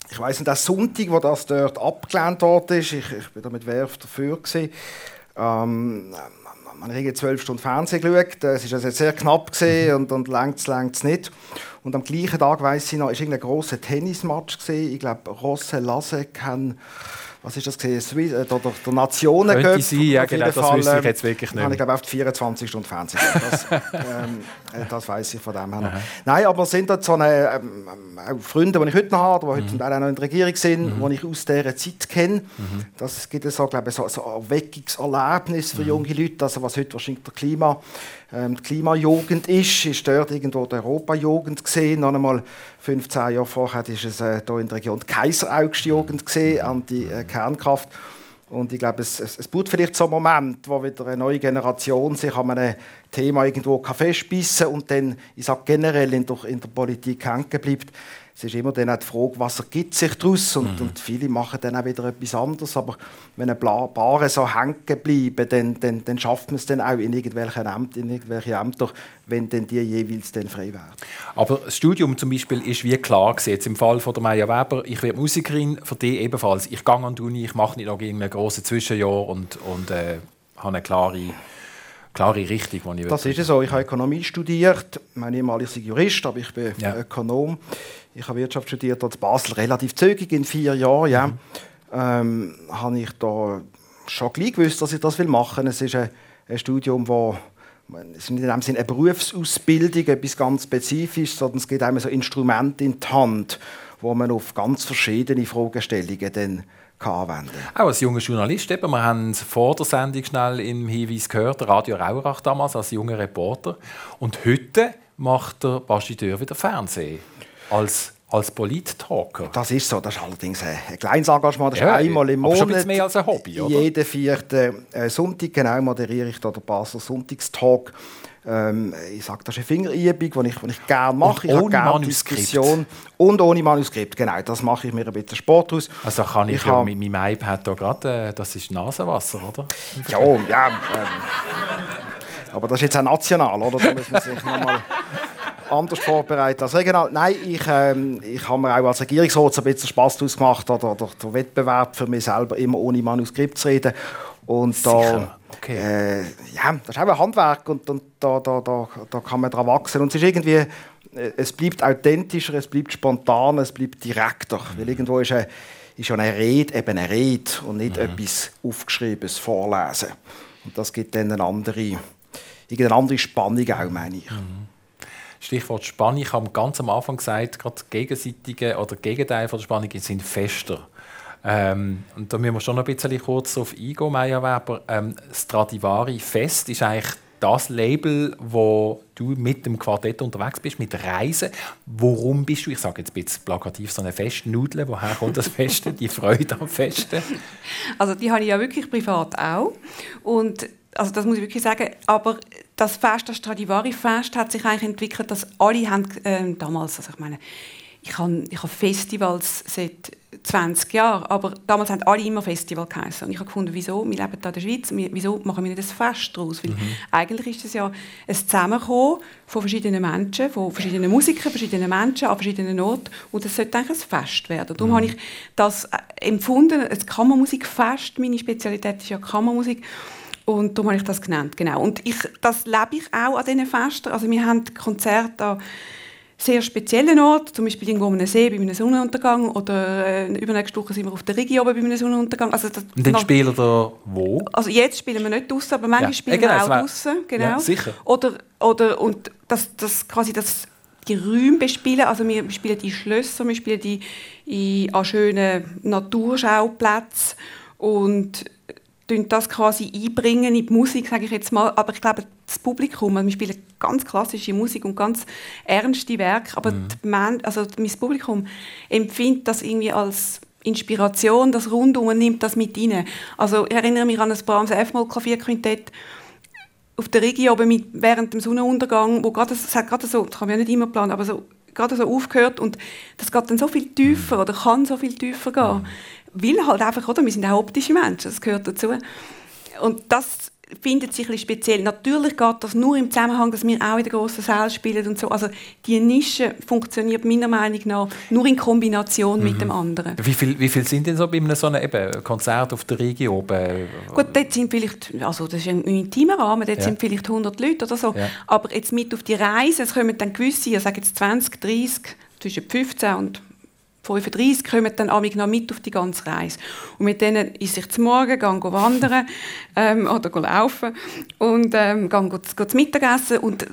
ich weiß nicht, der Sonntag, wo das dort abgelehnt worden ist, ich, ich bin da mit Werf dafür gesehen. Ähm, man hat zwölf Stunden Fernsehen geschaut. Es war also sehr knapp gesehen und, und längt es nicht. Und am gleichen Tag weiß ich noch, ist ein großer Tennismatch gesehen. Ich glaube, Rosse Lasek haben was ist das gesehen, äh, der, der, Nationen Könnte sein, ja genau, das Fall, wüsste ich jetzt wirklich nicht. Ich glaube auf die 24 Stunden Fernsehen. Das, ähm, äh, das weiß ich von dem her. Nein, aber es sind dort so eine, ähm, auch Freunde, die ich heute noch habe, die heute mhm. zum Teil auch noch in der Regierung sind, mhm. die ich aus dieser Zeit kenne. Mhm. Das gibt so, glaube ich, so, so ein Erweckungserlebnis für mhm. junge Leute, also was heute wahrscheinlich der Klima ähm, die Klimajugend ist, ist dort irgendwo die Europajugend gesehen. Noch einmal 15 Jahre vorher ist es äh, hier in der Region die Kaiseraugstjugend gesehen, an die äh, Kernkraft. Und ich glaube, es, es, es braucht vielleicht so einen Moment, wo wieder eine neue Generation sich an einem Thema irgendwo festbissen und dann, ich sage generell in der, in der Politik hängen bleibt es ist immer dann auch die Frage, was ergibt sich daraus und, mhm. und viele machen dann auch wieder etwas anderes, aber wenn ein paar so hängen bleiben, dann, dann, dann schafft man es dann auch in irgendwelchen Ämtern, in irgendwelche Ämter, wenn dann die jeweils dann frei werden. Aber das Studium zum Beispiel ist wie klar gewesen. Jetzt im Fall von der Maya Weber, ich werde Musikerin, für die ebenfalls. Ich gehe an die Uni, ich mache nicht noch irgendein grosses Zwischenjahr und, und äh, habe eine klare klare Richtung, die ich Das ist so. Ich habe Ökonomie studiert. Mein ehemaliger Jurist, aber ich bin ja. Ökonom. Ich habe Wirtschaft studiert in Basel relativ zügig, in vier Jahren. Ja. Mhm. Ähm, habe ich da schon gleich gewusst, dass ich das machen will. Es ist ein, ein Studium, wo es ist nicht in dem Sinne eine Berufsausbildung, etwas ganz Spezifisches, sondern es geht einem so Instrumente in die Hand, wo man auf ganz verschiedene Fragestellungen dann anwenden Auch als junger Journalist, eben, wir haben vor der Sendung schnell im Hinweis gehört, Radio Rauerach damals als junger Reporter. Und heute macht der Basti Dörr wieder Fernsehen als als Polit-Talker. Das ist so. Das ist allerdings ein kleines Engagement. Das ist ja, einmal im Monat. Schon mehr als ein Hobby, oder? Jeden vierten äh, Sonntag genau moderiere ich da den Basler Sonntagstalk. Ähm, ich sage, das ist eine Fingerübung, die ich, die ich gerne mache. Und ich ohne gerne Diskussion. Und ohne Manuskript, genau. Das mache ich mir ein bisschen Sport aus. Also kann ich, ich ja mit meinem iPad hier gerade, äh, das ist Nasenwasser, oder? Ja, ja. Ähm, aber das ist jetzt auch national, oder? Da muss man sich nochmal anders vorbereitet als regional. Nein, ich, ähm, ich habe mir auch als Regierungsrat ein bisschen Spass daraus gemacht, oder, oder der Wettbewerb für mich selber immer ohne Manuskript zu reden. Und da, okay. äh, ja, das ist auch ein Handwerk und, und da, da, da, da kann man daran wachsen. Und es ist irgendwie, äh, es bleibt authentischer, es bleibt spontaner, es bleibt direkter. Mhm. Weil irgendwo ist, eine, ist ja eine Rede eben eine Rede und nicht mhm. etwas Aufgeschriebenes vorlesen. Und das gibt dann eine andere, eine andere Spannung auch, meine ich. Mhm. Stichwort Spannung. Ich habe ganz am Anfang gesagt, gerade gegenseitige oder Gegenteil von der Spannung sind fester. Ähm, und da müssen wir schon ein bisschen kurz auf eingehen, Maya Weber. Ähm, Stradivari Fest ist eigentlich das Label, wo du mit dem Quartett unterwegs bist, mit Reisen. Warum bist du, ich sage jetzt ein bisschen plakativ, so eine Festnudel? Woher kommt das Festen, die Freude am Festen? Also die habe ich ja wirklich privat auch. Und also das muss ich wirklich sagen, aber das Fest, das Stradivari-Fest hat sich eigentlich entwickelt, dass alle haben, äh, damals, also ich meine, ich habe, ich habe Festivals seit 20 Jahren, aber damals haben alle immer Festival geheißen. Und ich habe gefunden, wieso, wir leben hier in der Schweiz, wieso machen wir nicht ein Fest daraus? Weil mhm. eigentlich ist es ja ein Zusammenkommen von verschiedenen Menschen, von verschiedenen Musikern, verschiedenen Menschen an verschiedenen Orten und es sollte eigentlich ein Fest werden. Darum mhm. habe ich das äh, empfunden, ein Kammermusikfest, meine Spezialität ist ja Kammermusik und darum habe ich das genannt, genau. Und ich, das lebe ich auch an diesen Festen. Also wir haben Konzerte an sehr speziellen Orten, zum Beispiel irgendwo am See bei einem Sonnenuntergang oder äh, übernächste Woche sind wir auf der Region bei einem Sonnenuntergang. Also das, Und dann noch, spielen ihr wo? Also jetzt spielen wir nicht draußen, aber manchmal ja. spielen genau, wir auch draußen. Genau. Ja, sicher. Oder, oder und das, das quasi das die Räume bespielen. Also wir spielen die Schlösser, wir spielen die in, an schönen Naturschauplätzen und das quasi einbringen in die Musik, sage ich jetzt mal. Aber ich glaube, das Publikum, also wir spielen ganz klassische Musik und ganz ernste Werke, aber mhm. Man, also mein Publikum empfindet das irgendwie als Inspiration, das Rundum und nimmt das mit rein. Also ich erinnere mich an ein Brahms F-Moll Klavierquintett auf der Regie oben mit, während dem Sonnenuntergang, wo gerade, es hat gerade so, das kann man ja nicht immer planen, aber so gerade so aufgehört und das geht dann so viel tiefer mhm. oder kann so viel tiefer gehen. Weil halt einfach, oder, wir sind auch optische Menschen, das gehört dazu. Und das findet sich ein speziell. Natürlich geht das nur im Zusammenhang, dass wir auch in der grossen Saal spielen und so. Also die Nische funktioniert meiner Meinung nach nur in Kombination mhm. mit dem anderen. Wie viel, wie viel sind denn so bei einem so einem eben, Konzert auf der Region oben? Gut, dort sind vielleicht, also das ist ein intimer Rahmen, dort ja. sind vielleicht 100 Leute oder so. Ja. Aber jetzt mit auf die Reise, es kommen dann gewisse, ich sage jetzt 20, 30, zwischen 15 und 35 kommen dann amig noch mit auf die ganze Reise. Und mit denen ist ich zum Morgen, gehe wandern ähm, oder laufen und ähm, gehe, gehe, gehe Mittagessen und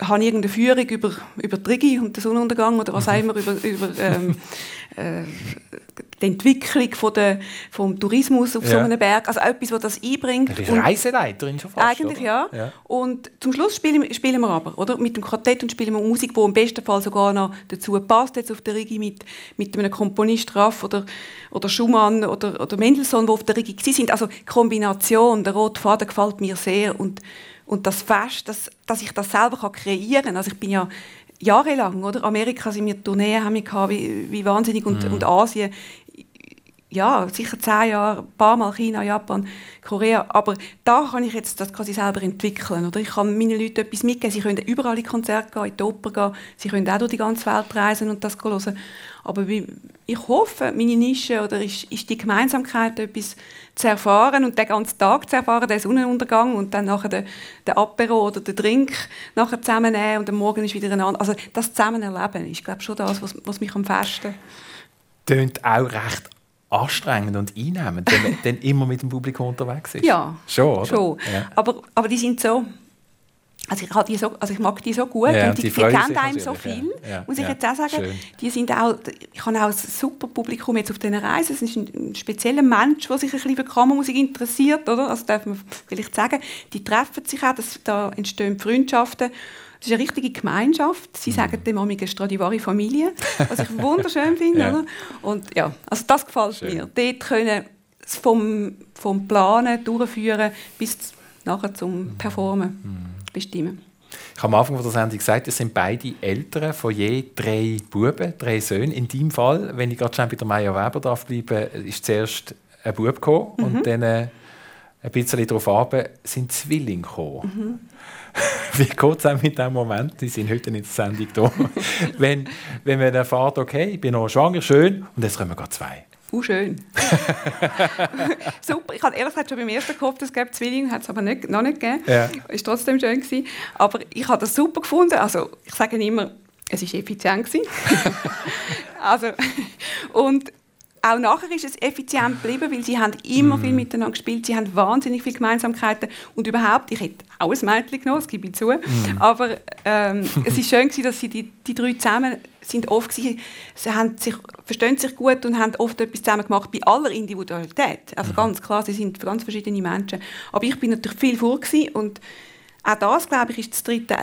habe irgendeine Führung über, über die Rigi und den Sonnenuntergang oder was auch immer, über, über ähm, äh, die Entwicklung von der, vom Tourismus auf ja. so einem Berg. Also etwas, das das einbringt. Du bist Reiseleiterin schon fast, Eigentlich ja. ja. Und zum Schluss spielen, spielen wir aber oder? mit dem Quartett und spielen wir Musik, die im besten Fall sogar noch dazu passt, jetzt auf der Rigi mit, mit einem Komponist Raff oder, oder Schumann oder, oder Mendelssohn, die auf der Rigi sind. Also die Kombination, der rote Faden gefällt mir sehr und und das Fest, dass, dass ich das selber kreieren kann. Also ich bin ja jahrelang, oder? Amerika sind wir Tourneen haben wir gehabt, wie, wie wahnsinnig und, mhm. und Asien ja, sicher zehn Jahre, ein paar Mal China, Japan, Korea, aber da kann ich jetzt das quasi selber entwickeln, oder? Ich kann meinen Leuten etwas mitgeben, sie können überall in Konzerte gehen, in die Oper gehen, sie können auch durch die ganze Welt reisen und das hören. Aber ich hoffe, meine Nische oder ist, ist die Gemeinsamkeit, etwas zu erfahren und den ganzen Tag zu erfahren, den Sonnenuntergang und dann nachher den, den Apero oder den Drink nachher zusammennehmen und am Morgen ist wieder ein anderer. Also das zusammen erleben ist, glaube schon das, was, was mich am festen Tönt auch recht anstrengend und einnehmend, wenn man dann immer mit dem Publikum unterwegs ist. Ja, schon. Oder? schon. Ja. Aber, aber die sind so also ich, die so, also ich mag die so gut ja, und die, die, die kennen einem so viel, ja. muss ich ja. jetzt auch sagen. Schön. Die sind auch, ich habe auch ein super Publikum jetzt auf diesen Reisen. Es ist ein, ein spezieller Mensch, der sich ein bisschen für Kammermusik interessiert, oder? Also darf man vielleicht sagen. Die treffen sich auch, das, da entstehen Freundschaften. Es ist eine richtige Gemeinschaft. Sie mhm. sagen dem eine Stradivari-Familie, was ich wunderschön finde. ja. Oder? Und ja, also das gefällt Schön. mir. Dort können vom, vom Planen, Durchführen bis nachher zum mhm. Performen. Mhm bestimmen. Ich habe am Anfang der Sendung gesagt, es sind beide Eltern von je drei Buben, drei Söhnen. In deinem Fall, wenn ich gerade schon bei der Maya Weber darf bleiben, ist zuerst ein Bub gekommen mhm. und dann äh, ein bisschen darauf ab sind Zwillinge gekommen. Mhm. Wie geht es mit diesem Moment? Die sind heute in der Sendung da. wenn, wenn man erfährt, okay, ich bin noch schwanger, schön, und jetzt kommen gerade zwei. Uh, schön. Super. Ich hatte ehrlich gesagt schon beim ersten gehofft, es gäbe Zwillinge, hat es aber nicht, noch nicht gegeben. Ja. Ist trotzdem schön gewesen. Aber ich habe das super gefunden. Also ich sage immer, es war effizient also und auch nachher ist es effizient geblieben, weil sie haben immer mm. viel miteinander gespielt, sie haben wahnsinnig viele Gemeinsamkeiten und überhaupt, ich hätte auch ein Mädchen genommen, das gebe ich zu, mm. aber ähm, es ist schön gewesen, dass sie die, die drei zusammen sind oft gewesen, sie haben sich, verstehen sich gut und haben oft etwas zusammen gemacht, bei aller Individualität. Also mm. ganz klar, sie sind ganz verschiedene Menschen. Aber ich bin natürlich viel vor und auch das, glaube ich, ist das dritte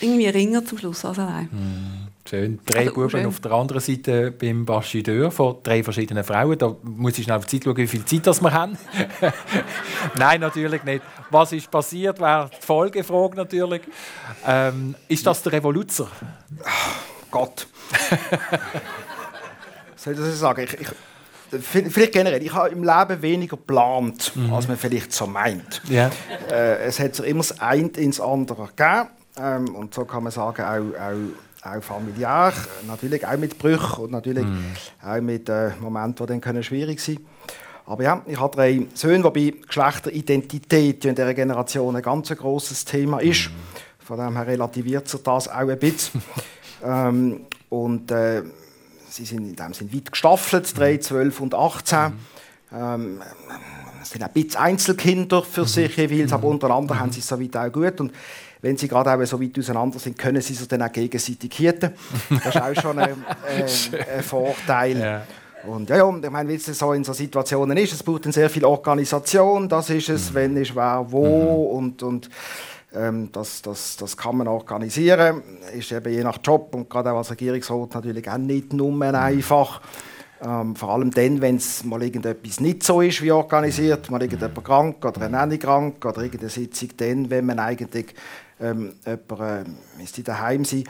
irgendwie ringer zum Schluss als allein. Mm. Schön. Drei also, Buben schön. auf der anderen Seite beim Bastideur von drei verschiedenen Frauen. Da muss ich schnell auf die Zeit schauen, wie viel Zeit das wir haben. Nein, natürlich nicht. Was ist passiert, wäre die Folgefrage natürlich. Ähm, ist das der Revoluzer? Gott. soll ich das sagen? Ich, ich, vielleicht generell, ich habe im Leben weniger geplant, mhm. als man vielleicht so meint. Yeah. Äh, es hat sich immer das eine ins andere gegeben. Ähm, und so kann man sagen, auch, auch auch familiär, natürlich auch mit Brüchen und natürlich mm. auch mit äh, Momenten, die dann können schwierig sein können. Aber ja, ich habe drei Söhne, wobei Geschlechteridentität in dieser Generation ein ganz großes Thema ist. Mm. Von dem her relativiert sich das auch ein bisschen. ähm, und äh, sie sind in dem Sinne weit gestaffelt, 3, 12 und 18. Mm. Ähm, es sind ein bisschen Einzelkinder für sich jeweils, aber untereinander haben sie es soweit auch gut. Und wenn sie gerade auch so weit auseinander sind, können sie sich dann auch gegenseitig hieten. Das ist auch schon ein, äh, ein Vorteil. Ja. Und ja, ja, ich meine, wie es so in so Situationen ist, es braucht dann sehr viel Organisation, das ist es, mhm. wenn ist wer wo mhm. und, und ähm, das, das, das kann man organisieren. Ist eben je nach Job und gerade auch als Regierungsrat natürlich auch nicht nur mhm. einfach. Ähm, vor allem dann, wenn es mal irgendetwas nicht so ist wie organisiert, mal irgendjemand krank oder eine Nanny krank oder irgendeine Sitzung, dann, wenn man eigentlich ähm, jemand äh, daheim sein.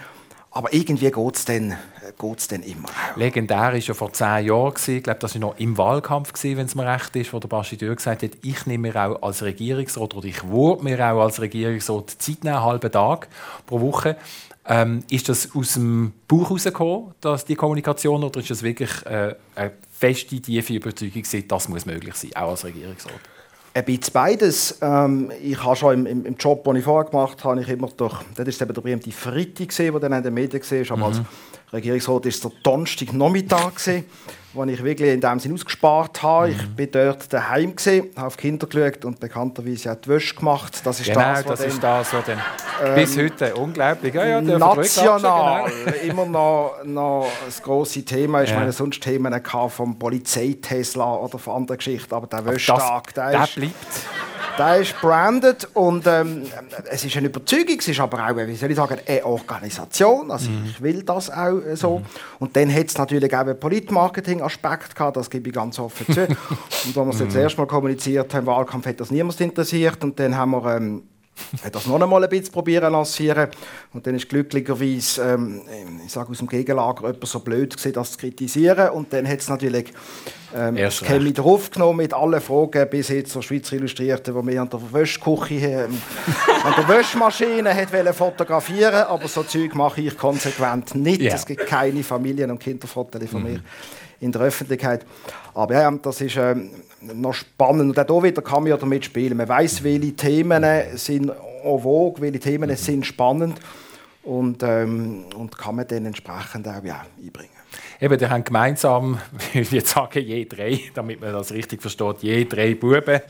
Aber irgendwie geht es dann, geht's dann immer. Legendär war ja vor zehn Jahren. Ich glaube, das war noch im Wahlkampf, wenn es mir recht ist, wo der Bastideur gesagt hat, ich nehme mir auch als Regierungsrat oder ich würde mir auch als Regierungsrat Zeit nehmen, einen halben Tag pro Woche. Ähm, ist das aus dem Bauch herausgekommen, dass die Kommunikation, oder ist das wirklich äh, eine feste, tiefe Überzeugung, dass das muss möglich sein, auch als Regierungsrat? Ein bisschen beides. Ähm, ich habe schon im, im, Job, den ich vorher gemacht habe, ich immer durch, das ist eben der berühmte gesehen, den dann in den Medien aber mhm. als Regierungsrat ist der Donnerstag Nachmittag gesehen, wo ich wirklich in dem Sinne ausgespart habe. Mhm. Ich bin dort daheim gesehen, habe auf Kinder geschaut und bekannterweise auch die Wäsche gemacht. Das ist genau, das, das ist das, was dann ähm, bis heute unglaublich. Ja, ja, national genau. immer noch, noch das große Thema. Ich ja. meine, sonst Themen vom Polizei-Tesla oder von anderen Geschichten, aber der Wäschtag, der, der bleibt. Der ist branded und ähm, es ist eine Überzeugung, es ist aber auch, wie soll ich sagen, eine Organisation. Also mhm. ich will das auch äh, so. Mhm. Und dann hat es natürlich auch einen Politmarketing-Aspekt gehabt, das gebe ich ganz offen zu. und als wir es jetzt mhm. erstmal kommuniziert haben, Wahlkampf hat das niemand interessiert und dann haben wir ähm, hat das noch einmal ein bisschen probieren lancieren und dann ist glücklicherweise ähm, ich sage aus dem Gegenlager jemand so blöd gewesen, das zu kritisieren und dann hat es natürlich ähm, Chemie draufgenommen mit allen Fragen bis jetzt zur Schweizer Illustrierte, wo wir an der Wäschküche ähm, an der Wäschmaschine hat fotografieren aber so Zeug mache ich konsequent nicht. Yeah. Es gibt keine Familien- und Kinderfotos von mhm. mir in der Öffentlichkeit. Aber ja, das ist ähm, noch spannend. Und auch hier wieder kann man ja damit spielen. Man weiß, welche Themen sind en vogue, welche Themen sind spannend und, ähm, und kann man dann entsprechend auch ja, einbringen. Eben, die haben gemeinsam, ich würde sagen, je drei, damit man das richtig versteht, je drei Buben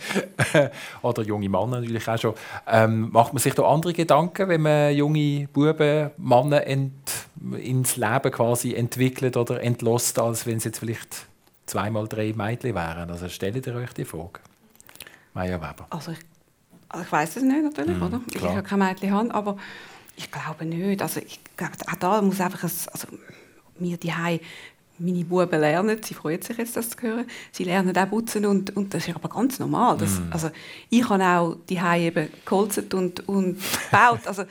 oder junge Männer natürlich auch schon. Ähm, macht man sich da andere Gedanken, wenn man junge Buben, Männer ins Leben quasi entwickelt oder entlässt, als wenn es jetzt vielleicht zweimal drei Mädchen wären? Also stellt ihr euch die Frage? Maja Weber. Also ich, also ich weiß es nicht natürlich, mm, oder? Klar. Ich habe kein Mädchen haben, aber ich glaube nicht. Also ich glaube, auch da muss einfach ein, also wir die meine Buben lernen, sie freuen sich jetzt, das zu hören. Sie lernen auch putzen und, und das ist aber ganz normal. Das, mm. also, ich habe auch die eben geholzt und, und gebaut. Also,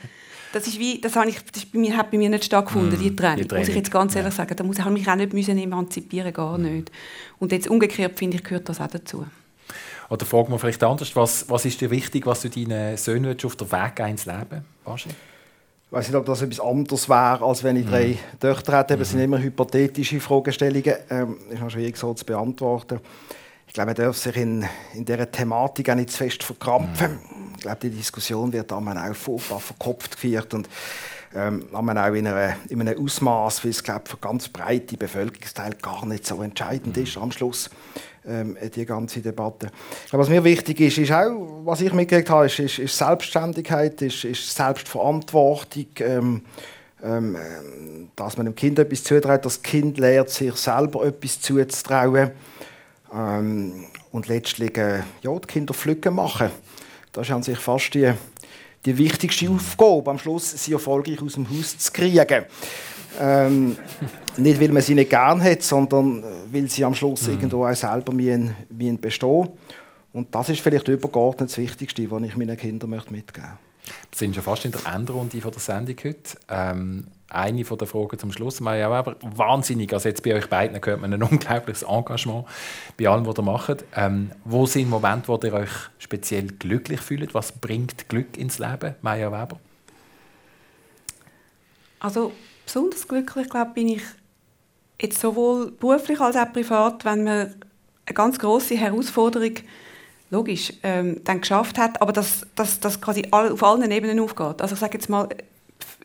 das ist wie, das, habe ich, das bei mir, hat bei mir nicht stattgefunden, mm, die, Training, die Training. Muss ich jetzt ganz ehrlich ja. sagen. Da muss ich mich auch nicht müssen emanzipieren, gar mm. nicht. Und jetzt umgekehrt, finde ich, gehört das auch dazu. Oder fragen wir vielleicht anders, was, was ist dir wichtig, was du deinen Söhnen auf den Weg ins Leben Baschi? Ich weiß nicht, ob das etwas anderes wäre, als wenn ich drei mhm. Töchter hätte. Das sind mhm. immer hypothetische Fragestellungen. Ähm, ist noch schwierig so zu beantworten. Ich glaube, man darf sich in, in dieser Thematik auch nicht zu fest verkrampfen. Mhm. Ich glaube, die Diskussion wird auch furchtbar verkopft geführt und ähm, auch in, einer, in einem Ausmaß, wie es glaube für ganz breite Bevölkerungsteile gar nicht so entscheidend ist am Schluss ähm, die ganze Debatte. was mir wichtig ist, ist auch, was ich mitgekriegt habe, ist, ist, ist Selbstständigkeit, ist, ist Selbstverantwortung, ähm, ähm, dass man dem Kind etwas zutraut, das Kind lernt, sich selber etwas zuzutrauen ähm, und letztlich äh, ja, die Kinder pflücken machen. Das ist an sich fast die, die wichtigste Aufgabe, am Schluss sie erfolgreich aus dem Haus zu kriegen. Ähm, nicht, weil man sie nicht gern hat, sondern äh, weil sie am Schluss mhm. irgendwo auch selber müssen, müssen bestehen Und das ist vielleicht übergeordnet das Wichtigste, was ich meinen Kindern mitgeben möchte. Wir sind schon fast in der Endrunde von der Sendung heute. Ähm, eine von der Fragen zum Schluss. Man ja aber wahnsinnig, also jetzt bei euch beiden hört man ein unglaubliches Engagement bei allem, was ihr macht. Ähm, wo sind Momente, wo ihr euch speziell glücklich fühlt? Was bringt Glück ins Leben, Maja Weber? Also besonders glücklich glaube bin ich jetzt sowohl beruflich als auch privat, wenn man eine ganz große Herausforderung logisch ähm, dann geschafft hat, aber dass das, das quasi all, auf allen Ebenen aufgeht. Also ich sage jetzt mal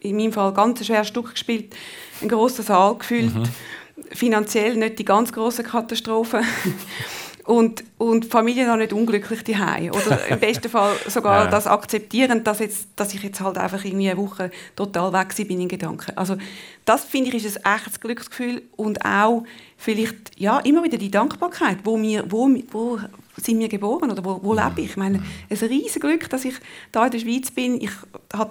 in meinem Fall ganz ein schweres Stück gespielt, ein großer Saal gefüllt, mhm. finanziell nicht die ganz große Katastrophe und, und Familien auch nicht unglücklich daheim oder im besten Fall sogar ja. das akzeptieren, dass, jetzt, dass ich jetzt halt einfach irgendwie eine Woche total weg bin in Gedanken. Also das finde ich ist ein echtes Glücksgefühl und auch vielleicht ja immer wieder die Dankbarkeit, wo wir, wo, wo sind wir geboren oder wo, wo lebe ich? Ich meine, es ist ein riesiges Glück, dass ich da in der Schweiz bin. Ich,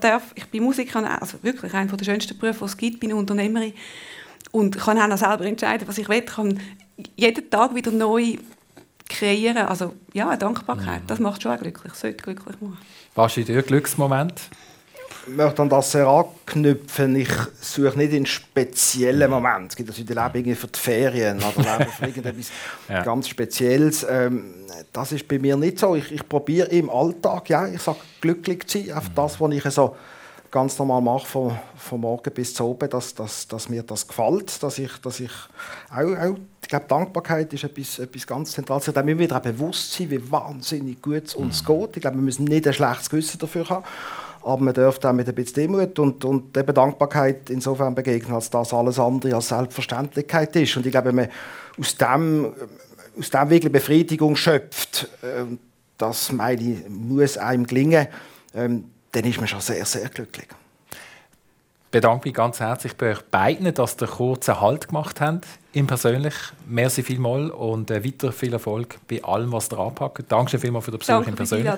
darf, ich bin Musikerin, also wirklich einer der schönsten Berufe, die es gibt, bin Unternehmerin und kann auch noch selber entscheiden, was ich will. Ich kann jeden Tag wieder neu kreieren. Also ja, eine Dankbarkeit, das macht schon auch glücklich, sollte glücklich machen. Was ist Ihr Glücksmoment? Ich möchte an das sehr anknüpfen. Ich suche nicht in speziellen Momenten. Es gibt also in Leben für die Ferien oder für irgendetwas ja. ganz Spezielles. Ähm, das ist bei mir nicht so. Ich, ich probiere im Alltag, ja, ich sage glücklich zu sein, auf mhm. das, was ich so ganz normal mache, von, von morgen bis zu oben, dass, dass, dass mir das gefällt, dass ich, dass ich auch, auch ich glaube, Dankbarkeit ist etwas, etwas ganz Zentrales. Da müssen wir wieder bewusst sein, wie wahnsinnig gut es uns mhm. geht. Ich glaube, wir müssen nicht ein schlechtes Gewissen dafür haben, aber man dürfte auch mit ein bisschen Demut und, und eben Dankbarkeit insofern begegnen, als das alles andere als Selbstverständlichkeit ist. Und ich glaube, wenn man aus dem, aus dem wirklich Befriedigung schöpft, äh, das meine ich, muss einem gelingen, ähm, dann ist man schon sehr, sehr glücklich bedanke mich ganz herzlich bei euch beiden, dass ihr kurzen Halt gemacht habt im persönlich. Merci vielmals und äh, weiter viel Erfolg bei allem, was ihr anpackt. Danke vielmals für den Besuch im persönlich.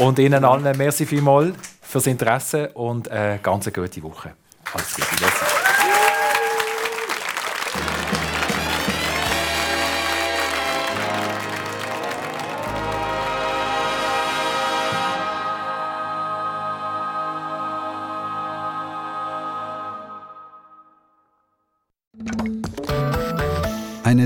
Und Ihnen allen merci vielmals fürs Interesse und eine äh, ganz gute Woche. Alles Gute. Merci.